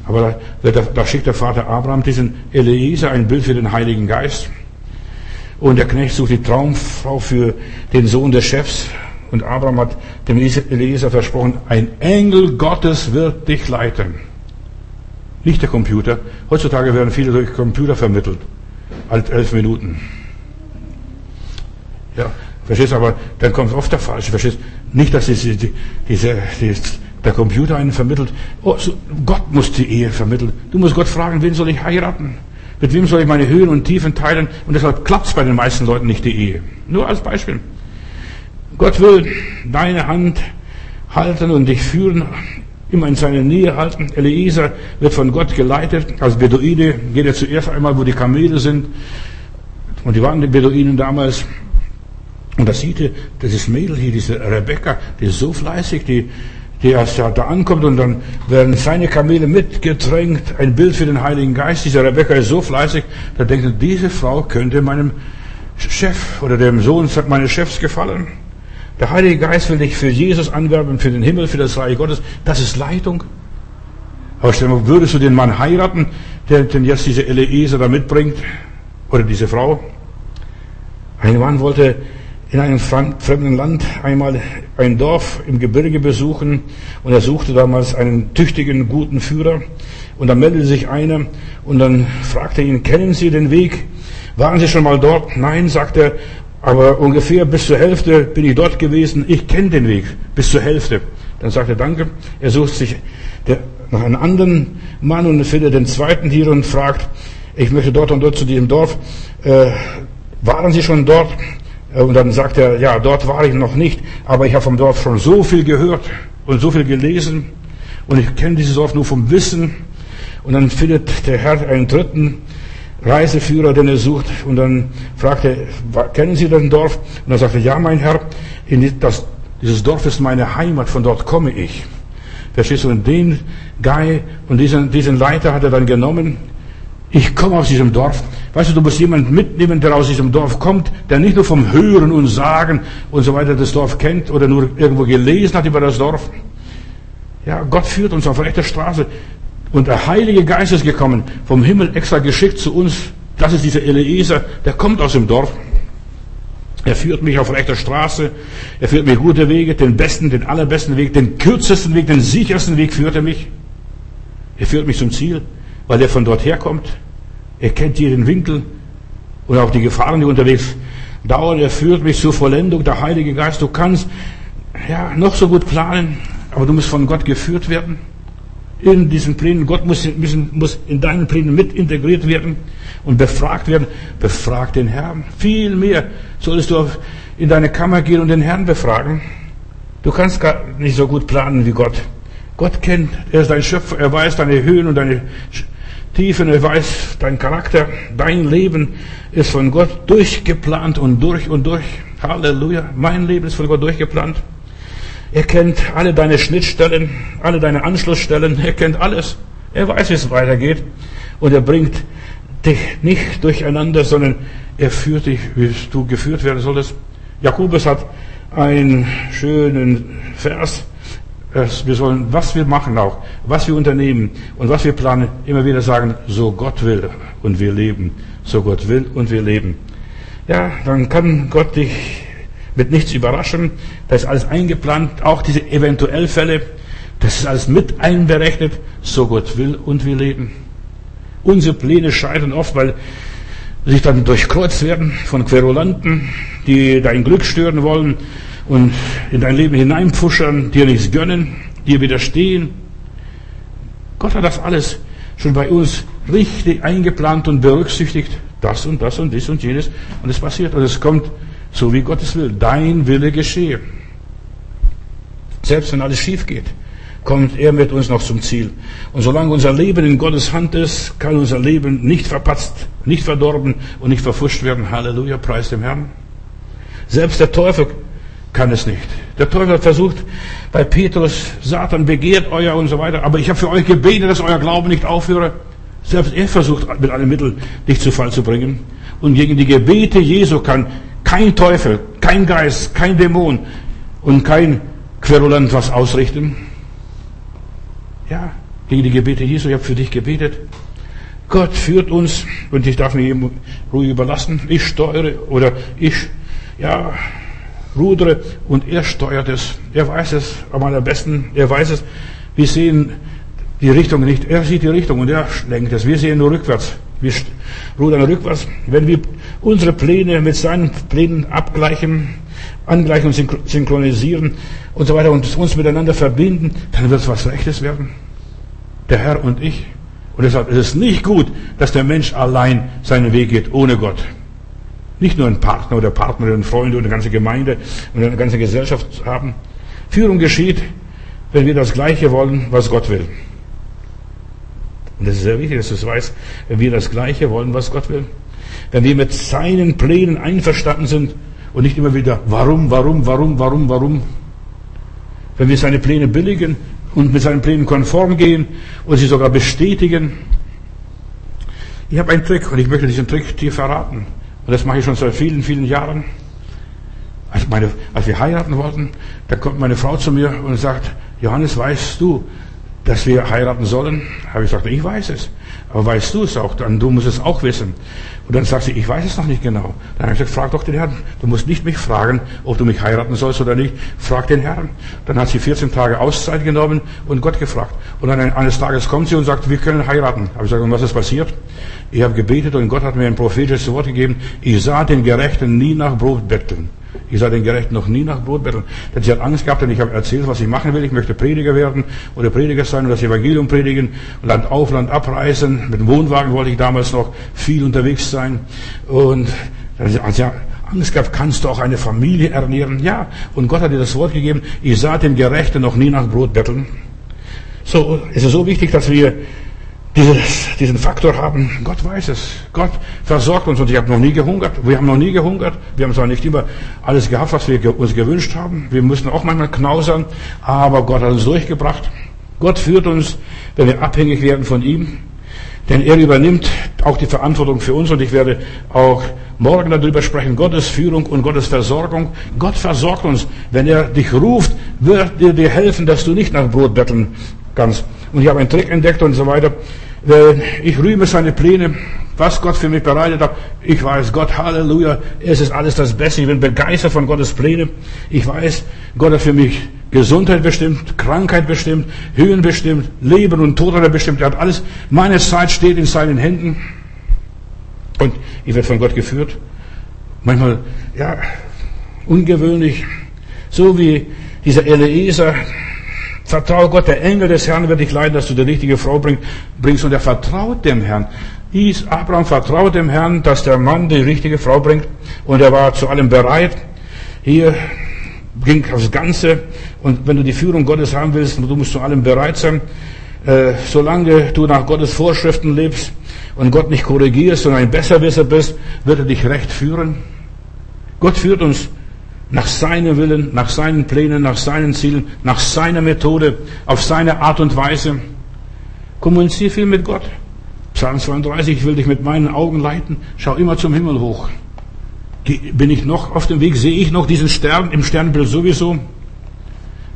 Aber da, da schickt der Vater Abraham diesen Eliezer, ein Bild für den Heiligen Geist. Und der Knecht sucht die Traumfrau für den Sohn des Chefs. Und Abraham hat dem Eliezer versprochen, ein Engel Gottes wird dich leiten. Nicht der Computer. Heutzutage werden viele durch Computer vermittelt. Alt elf Minuten. Ja, Verstehst? Aber dann kommt oft der Falsche. Verstehst? Nicht, dass diese, diese, diese, der Computer einen vermittelt. Oh, so, Gott muss die Ehe vermitteln. Du musst Gott fragen, wen soll ich heiraten? Mit wem soll ich meine Höhen und Tiefen teilen? Und deshalb klappt es bei den meisten Leuten nicht, die Ehe. Nur als Beispiel. Gott will deine Hand halten und dich führen, immer in seine Nähe halten. Eliezer wird von Gott geleitet. Als Beduine geht er zuerst einmal, wo die Kamele sind. Und die waren die Beduinen damals. Und da sieht ihr, dieses Mädel hier, diese Rebecca, die ist so fleißig, die, die erst da ankommt und dann werden seine Kamele mitgedrängt. Ein Bild für den Heiligen Geist. Diese Rebecca ist so fleißig, da denkt er, diese Frau könnte meinem Chef oder dem Sohn meines Chefs gefallen. Der Heilige Geist will dich für Jesus anwerben, für den Himmel, für das Reich Gottes. Das ist Leitung. Aber stell dir mal, würdest du den Mann heiraten, der den jetzt diese Eliezer da mitbringt? Oder diese Frau? Ein Mann wollte in einem fremden Land einmal ein Dorf im Gebirge besuchen und er suchte damals einen tüchtigen, guten Führer und da meldete sich einer und dann fragte ihn, kennen Sie den Weg? Waren Sie schon mal dort? Nein, sagt er, aber ungefähr bis zur Hälfte bin ich dort gewesen. Ich kenne den Weg bis zur Hälfte. Dann sagt er, danke. Er sucht sich nach einem anderen Mann und findet den zweiten hier und fragt, ich möchte dort und dort zu diesem Dorf. Äh, waren Sie schon dort? Äh, und dann sagt er, ja, dort war ich noch nicht, aber ich habe vom Dorf schon so viel gehört und so viel gelesen und ich kenne dieses Dorf nur vom Wissen. Und dann findet der Herr einen dritten Reiseführer, den er sucht und dann fragt er, kennen Sie das Dorf? Und dann sagt er, ja, mein Herr, das, dieses Dorf ist meine Heimat, von dort komme ich. Verstehst du? Und den Guy und diesen, diesen Leiter hat er dann genommen ich komme aus diesem Dorf. Weißt du, du musst jemanden mitnehmen, der aus diesem Dorf kommt, der nicht nur vom Hören und Sagen und so weiter das Dorf kennt oder nur irgendwo gelesen hat über das Dorf. Ja, Gott führt uns auf rechter Straße. Und der Heilige Geist ist gekommen, vom Himmel extra geschickt zu uns. Das ist dieser Eliezer, der kommt aus dem Dorf. Er führt mich auf rechter Straße. Er führt mir gute Wege, den besten, den allerbesten Weg, den kürzesten Weg, den sichersten Weg führt er mich. Er führt mich zum Ziel, weil er von dort herkommt. Er kennt jeden Winkel und auch die Gefahren, die unterwegs dauern. Er führt mich zur Vollendung. Der Heilige Geist, du kannst ja noch so gut planen, aber du musst von Gott geführt werden. In diesen Plänen. Gott muss, muss in deinen Plänen mit integriert werden und befragt werden. Befrag den Herrn. Viel mehr solltest du in deine Kammer gehen und den Herrn befragen. Du kannst gar nicht so gut planen wie Gott. Gott kennt, er ist dein Schöpfer, er weiß deine Höhen und deine Tiefen, er weiß dein Charakter, dein Leben ist von Gott durchgeplant und durch und durch. Halleluja. Mein Leben ist von Gott durchgeplant. Er kennt alle deine Schnittstellen, alle deine Anschlussstellen. Er kennt alles. Er weiß, wie es weitergeht. Und er bringt dich nicht durcheinander, sondern er führt dich, wie du geführt werden solltest. Jakobus hat einen schönen Vers. Wir sollen, was wir machen auch, was wir unternehmen und was wir planen, immer wieder sagen, so Gott will und wir leben. So Gott will und wir leben. Ja, dann kann Gott dich mit nichts überraschen. Da ist alles eingeplant, auch diese eventuell Fälle. Das ist alles mit einberechnet. So Gott will und wir leben. Unsere Pläne scheitern oft, weil sich dann durchkreuzt werden von Querulanten, die dein Glück stören wollen und in dein Leben hineinpfuschern, dir nichts gönnen, dir widerstehen. Gott hat das alles schon bei uns richtig eingeplant und berücksichtigt. Das und das und dies und jenes. Und es passiert. Und es kommt so wie Gottes will. Dein Wille geschehe. Selbst wenn alles schief geht, kommt er mit uns noch zum Ziel. Und solange unser Leben in Gottes Hand ist, kann unser Leben nicht verpatzt, nicht verdorben und nicht verfuscht werden. Halleluja, preis dem Herrn. Selbst der Teufel kann es nicht. Der Teufel hat versucht, bei Petrus, Satan begehrt euer und so weiter, aber ich habe für euch gebetet, dass euer Glaube nicht aufhöre. Selbst er versucht mit allen Mitteln, dich zu Fall zu bringen. Und gegen die Gebete Jesu kann kein Teufel, kein Geist, kein Dämon und kein Querulant was ausrichten. Ja, gegen die Gebete Jesu, ich habe für dich gebetet. Gott führt uns und ich darf mir ihm ruhig überlassen. Ich steuere oder ich, ja, rudere und er steuert es. Er weiß es am allerbesten. Er weiß es. Wir sehen die Richtung nicht. Er sieht die Richtung und er lenkt es. Wir sehen nur rückwärts. Wir rudern rückwärts. Wenn wir unsere Pläne mit seinen Plänen abgleichen, angleichen und synchronisieren und so weiter und uns miteinander verbinden, dann wird es was Rechtes werden. Der Herr und ich. Und deshalb ist es nicht gut, dass der Mensch allein seinen Weg geht, ohne Gott. Nicht nur ein Partner oder Partnerin, Freunde und eine ganze Gemeinde und eine ganze Gesellschaft haben. Führung geschieht, wenn wir das Gleiche wollen, was Gott will. Und das ist sehr wichtig, dass du es weißt, wenn wir das Gleiche wollen, was Gott will. Wenn wir mit seinen Plänen einverstanden sind und nicht immer wieder, warum, warum, warum, warum, warum. Wenn wir seine Pläne billigen und mit seinen Plänen konform gehen und sie sogar bestätigen. Ich habe einen Trick und ich möchte diesen Trick dir verraten. Und das mache ich schon seit vielen, vielen Jahren. Als, meine, als wir heiraten wollten, da kommt meine Frau zu mir und sagt, Johannes, weißt du, dass wir heiraten sollen? Habe ich gesagt, ich weiß es. Aber weißt du es auch? Dann du musst es auch wissen. Und dann sagt sie, ich weiß es noch nicht genau. Dann habe ich gesagt, frag doch den Herrn. Du musst nicht mich fragen, ob du mich heiraten sollst oder nicht. Frag den Herrn. Dann hat sie 14 Tage Auszeit genommen und Gott gefragt. Und dann eines Tages kommt sie und sagt, wir können heiraten. Habe ich gesagt, und was ist passiert? Ich habe gebetet und Gott hat mir ein prophetisches Wort gegeben. Ich sah den Gerechten nie nach Brot betteln. Ich sah den Gerechten noch nie nach Brot betteln. Denn sie hat Angst gehabt, denn ich habe erzählt, was ich machen will. Ich möchte Prediger werden oder Prediger sein und das Evangelium predigen. Land auf, Land abreisen. Mit dem Wohnwagen wollte ich damals noch viel unterwegs sein. Und dann hat sie Angst gehabt, kannst du auch eine Familie ernähren? Ja. Und Gott hat dir das Wort gegeben, ich sah den Gerechten noch nie nach Brot betteln. So, es ist so wichtig, dass wir dieses, diesen Faktor haben. Gott weiß es. Gott versorgt uns und ich habe noch nie gehungert. Wir haben noch nie gehungert. Wir haben zwar nicht immer alles gehabt, was wir uns gewünscht haben. Wir mussten auch manchmal knausern, aber Gott hat uns durchgebracht. Gott führt uns, wenn wir abhängig werden von ihm. Denn er übernimmt auch die Verantwortung für uns und ich werde auch morgen darüber sprechen. Gottes Führung und Gottes Versorgung. Gott versorgt uns. Wenn er dich ruft, wird er dir helfen, dass du nicht nach Brot betteln kannst. Und ich habe einen Trick entdeckt und so weiter. Ich rühme seine Pläne was Gott für mich bereitet hat. Ich weiß, Gott, Halleluja, es ist alles das Beste. Ich bin begeistert von Gottes Pläne. Ich weiß, Gott hat für mich Gesundheit bestimmt, Krankheit bestimmt, Höhen bestimmt, Leben und Tod hat er bestimmt. Er hat alles. Meine Zeit steht in seinen Händen. Und ich werde von Gott geführt. Manchmal, ja, ungewöhnlich. So wie dieser Eliezer. Vertraue Gott, der Engel des Herrn wird dich leiden, dass du die richtige Frau bringst. Und er vertraut dem Herrn. Abraham vertraut dem Herrn, dass der Mann die richtige Frau bringt. Und er war zu allem bereit. Hier ging das Ganze. Und wenn du die Führung Gottes haben willst, du musst zu allem bereit sein. Äh, solange du nach Gottes Vorschriften lebst und Gott nicht korrigierst und ein Besserwisser bist, wird er dich recht führen. Gott führt uns nach seinem Willen, nach seinen Plänen, nach seinen Zielen, nach seiner Methode, auf seine Art und Weise. Kommuniziere viel mit Gott. Psalm 32, ich will dich mit meinen Augen leiten. Schau immer zum Himmel hoch. Bin ich noch auf dem Weg? Sehe ich noch diesen Stern im Sternbild sowieso?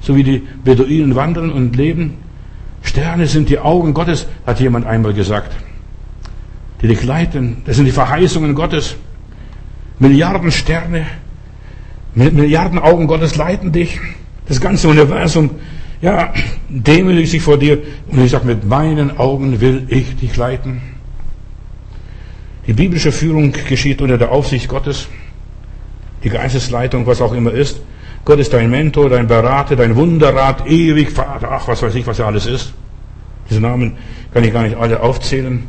So wie die Beduinen wandeln und leben. Sterne sind die Augen Gottes, hat jemand einmal gesagt. Die dich leiten. Das sind die Verheißungen Gottes. Milliarden Sterne, Milliarden Augen Gottes leiten dich. Das ganze Universum, ja, demütig sich vor dir. Und ich sage, mit meinen Augen will ich dich leiten. Die biblische Führung geschieht unter der Aufsicht Gottes. Die Geistesleitung, was auch immer ist. Gott ist dein Mentor, dein Berater, dein Wunderrat, ewig Vater, ach, was weiß ich, was er alles ist. Diese Namen kann ich gar nicht alle aufzählen.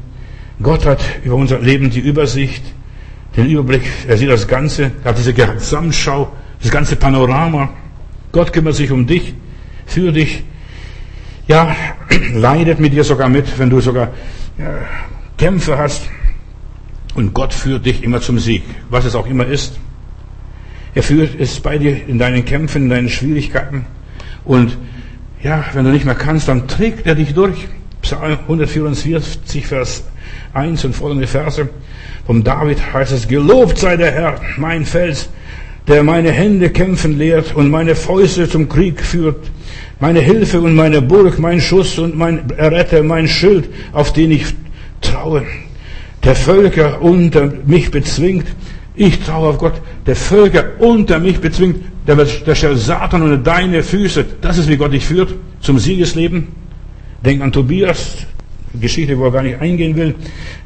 Gott hat über unser Leben die Übersicht, den Überblick, er sieht das Ganze, er hat diese Gesamtschau, das ganze Panorama. Gott kümmert sich um dich, für dich. Ja, leidet mit dir sogar mit, wenn du sogar ja, Kämpfe hast. Und Gott führt dich immer zum Sieg, was es auch immer ist. Er führt es bei dir in deinen Kämpfen, in deinen Schwierigkeiten. Und ja, wenn du nicht mehr kannst, dann trägt er dich durch. Psalm 144, Vers 1 und folgende Verse. Vom David heißt es, gelobt sei der Herr, mein Fels, der meine Hände kämpfen lehrt und meine Fäuste zum Krieg führt. Meine Hilfe und meine Burg, mein Schuss und mein Erretter, mein Schild, auf den ich traue der Völker unter mich bezwingt. Ich traue auf Gott, der Völker unter mich bezwingt, der, der stellt Satan unter deine Füße. Das ist, wie Gott dich führt zum Siegesleben. Denk an Tobias, Geschichte, wo er gar nicht eingehen will.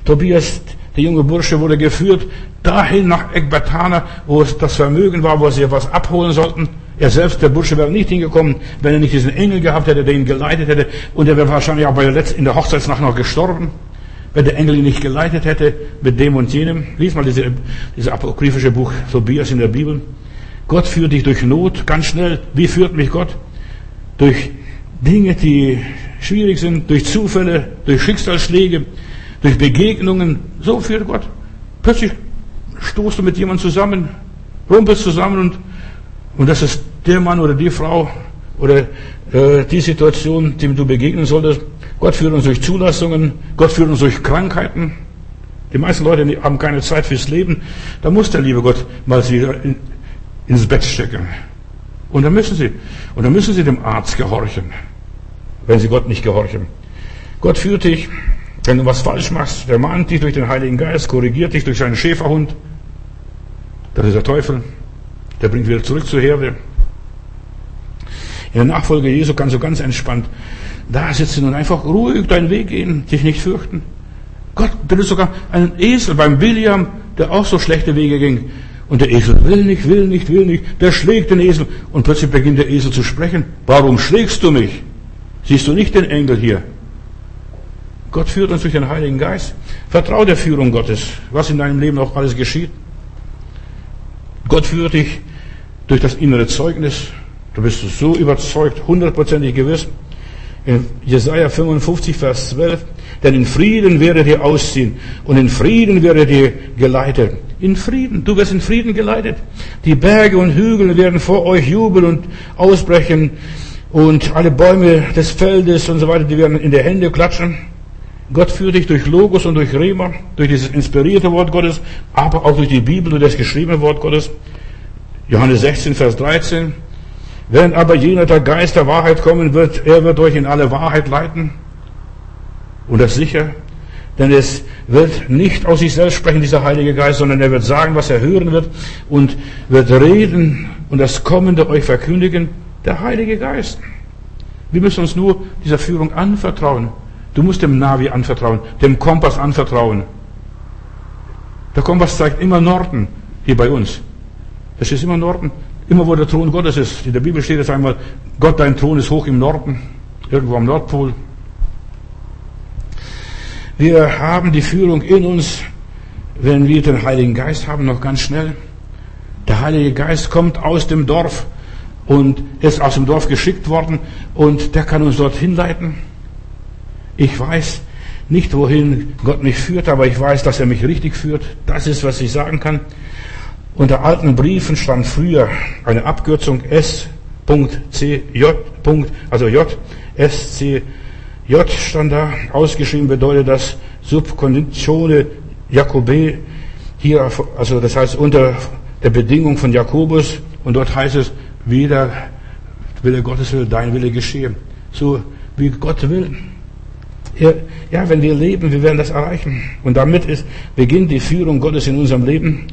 Tobias, der junge Bursche, wurde geführt dahin nach Ekbatana, wo es das Vermögen war, wo sie was abholen sollten. Er selbst, der Bursche, wäre nicht hingekommen, wenn er nicht diesen Engel gehabt hätte, der ihn geleitet hätte. Und er wäre wahrscheinlich auch in der Hochzeitsnacht noch gestorben wenn der Engel ihn nicht geleitet hätte mit dem und jenem. Lies mal diese, diese apokryphische Buch Tobias in der Bibel. Gott führt dich durch Not ganz schnell. Wie führt mich Gott? Durch Dinge, die schwierig sind, durch Zufälle, durch Schicksalsschläge, durch Begegnungen. So führt Gott. Plötzlich stoßt du mit jemandem zusammen, rumpelst zusammen und, und das ist der Mann oder die Frau oder äh, die Situation, dem du begegnen solltest. Gott führt uns durch Zulassungen, Gott führt uns durch Krankheiten. Die meisten Leute haben keine Zeit fürs Leben. Da muss der liebe Gott mal sie in, ins Bett stecken. Und dann müssen sie, und dann müssen sie dem Arzt gehorchen, wenn sie Gott nicht gehorchen. Gott führt dich, wenn du was falsch machst, der mahnt dich durch den Heiligen Geist, korrigiert dich durch seinen Schäferhund. Das ist der Teufel. Der bringt wieder zurück zur Herde. In der Nachfolge Jesu kannst du ganz entspannt da sitzen und einfach ruhig deinen Weg gehen, dich nicht fürchten. Gott benutzt sogar einen Esel beim William, der auch so schlechte Wege ging. Und der Esel will nicht, will nicht, will nicht. Der schlägt den Esel. Und plötzlich beginnt der Esel zu sprechen. Warum schlägst du mich? Siehst du nicht den Engel hier? Gott führt uns durch den Heiligen Geist. Vertrau der Führung Gottes, was in deinem Leben auch alles geschieht. Gott führt dich durch das innere Zeugnis. Du bist so überzeugt, hundertprozentig gewiss. In Jesaja 55, Vers 12. Denn in Frieden werdet ihr ausziehen und in Frieden werdet ihr geleitet. In Frieden. Du wirst in Frieden geleitet. Die Berge und Hügel werden vor euch jubeln und ausbrechen und alle Bäume des Feldes und so weiter, die werden in die Hände klatschen. Gott führt dich durch Logos und durch Rema, durch dieses inspirierte Wort Gottes, aber auch durch die Bibel, durch das geschriebene Wort Gottes. Johannes 16, Vers 13. Wenn aber jener der Geist der Wahrheit kommen wird, er wird euch in alle Wahrheit leiten. Und das sicher, Denn es wird nicht aus sich selbst sprechen, dieser Heilige Geist, sondern er wird sagen, was er hören wird und wird reden und das Kommende euch verkündigen. Der Heilige Geist. Wir müssen uns nur dieser Führung anvertrauen. Du musst dem Navi anvertrauen, dem Kompass anvertrauen. Der Kompass zeigt immer Norden hier bei uns. Es ist immer Norden. Immer wo der Thron Gottes ist. In der Bibel steht es einmal, Gott, dein Thron ist hoch im Norden, irgendwo am Nordpol. Wir haben die Führung in uns, wenn wir den Heiligen Geist haben, noch ganz schnell. Der Heilige Geist kommt aus dem Dorf und ist aus dem Dorf geschickt worden und der kann uns dorthin leiten. Ich weiß nicht, wohin Gott mich führt, aber ich weiß, dass er mich richtig führt. Das ist, was ich sagen kann. Unter alten Briefen stand früher eine Abkürzung S.CJ, also J, SCJ stand da. Ausgeschrieben bedeutet das Subconditione Jacobe. Hier, also das heißt unter der Bedingung von Jakobus. Und dort heißt es, weder Wille Gottes will, dein Wille geschehe. So wie Gott will. Ja, wenn wir leben, wir werden das erreichen. Und damit ist, beginnt die Führung Gottes in unserem Leben.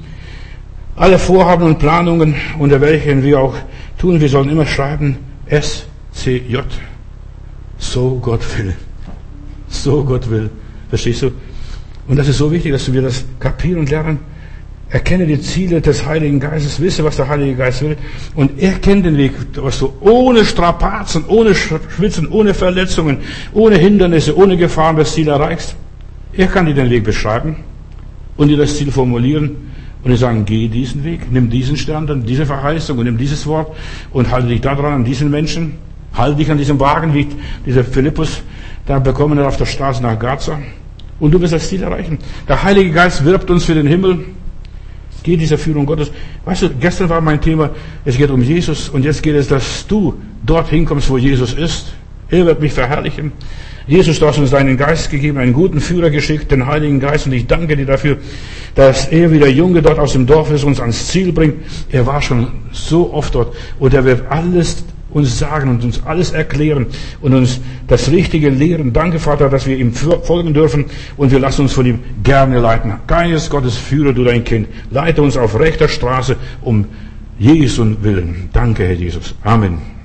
Alle Vorhaben und Planungen, unter welchen wir auch tun, wir sollen immer schreiben S-C-J. So Gott will. So Gott will. Verstehst du? Und das ist so wichtig, dass wir das kapieren und lernen. Erkenne die Ziele des Heiligen Geistes, wisse, was der Heilige Geist will und er kennt den Weg, was du ohne Strapazen, ohne Schwitzen, ohne Verletzungen, ohne Hindernisse, ohne Gefahren das Ziel erreichst. Er kann dir den Weg beschreiben und dir das Ziel formulieren und die sagen, geh diesen Weg, nimm diesen Stern, dann diese Verheißung und nimm dieses Wort und halte dich daran an diesen Menschen, halte dich an diesem Wagen, wie dieser Philippus da bekommen hat auf der Straße nach Gaza. Und du wirst das Ziel erreichen. Der Heilige Geist wirbt uns für den Himmel. Geh dieser Führung Gottes. Weißt du, gestern war mein Thema, es geht um Jesus und jetzt geht es, dass du dorthin kommst, wo Jesus ist. Er wird mich verherrlichen. Jesus, du hast uns deinen Geist gegeben, einen guten Führer geschickt, den Heiligen Geist, und ich danke dir dafür, dass er wie der Junge dort aus dem Dorf ist, uns ans Ziel bringt. Er war schon so oft dort und er wird alles uns sagen und uns alles erklären und uns das Richtige lehren. Danke, Vater, dass wir ihm folgen dürfen und wir lassen uns von ihm gerne leiten. Geist Gottes, führe du dein Kind. Leite uns auf rechter Straße um Jesu Willen. Danke, Herr Jesus. Amen.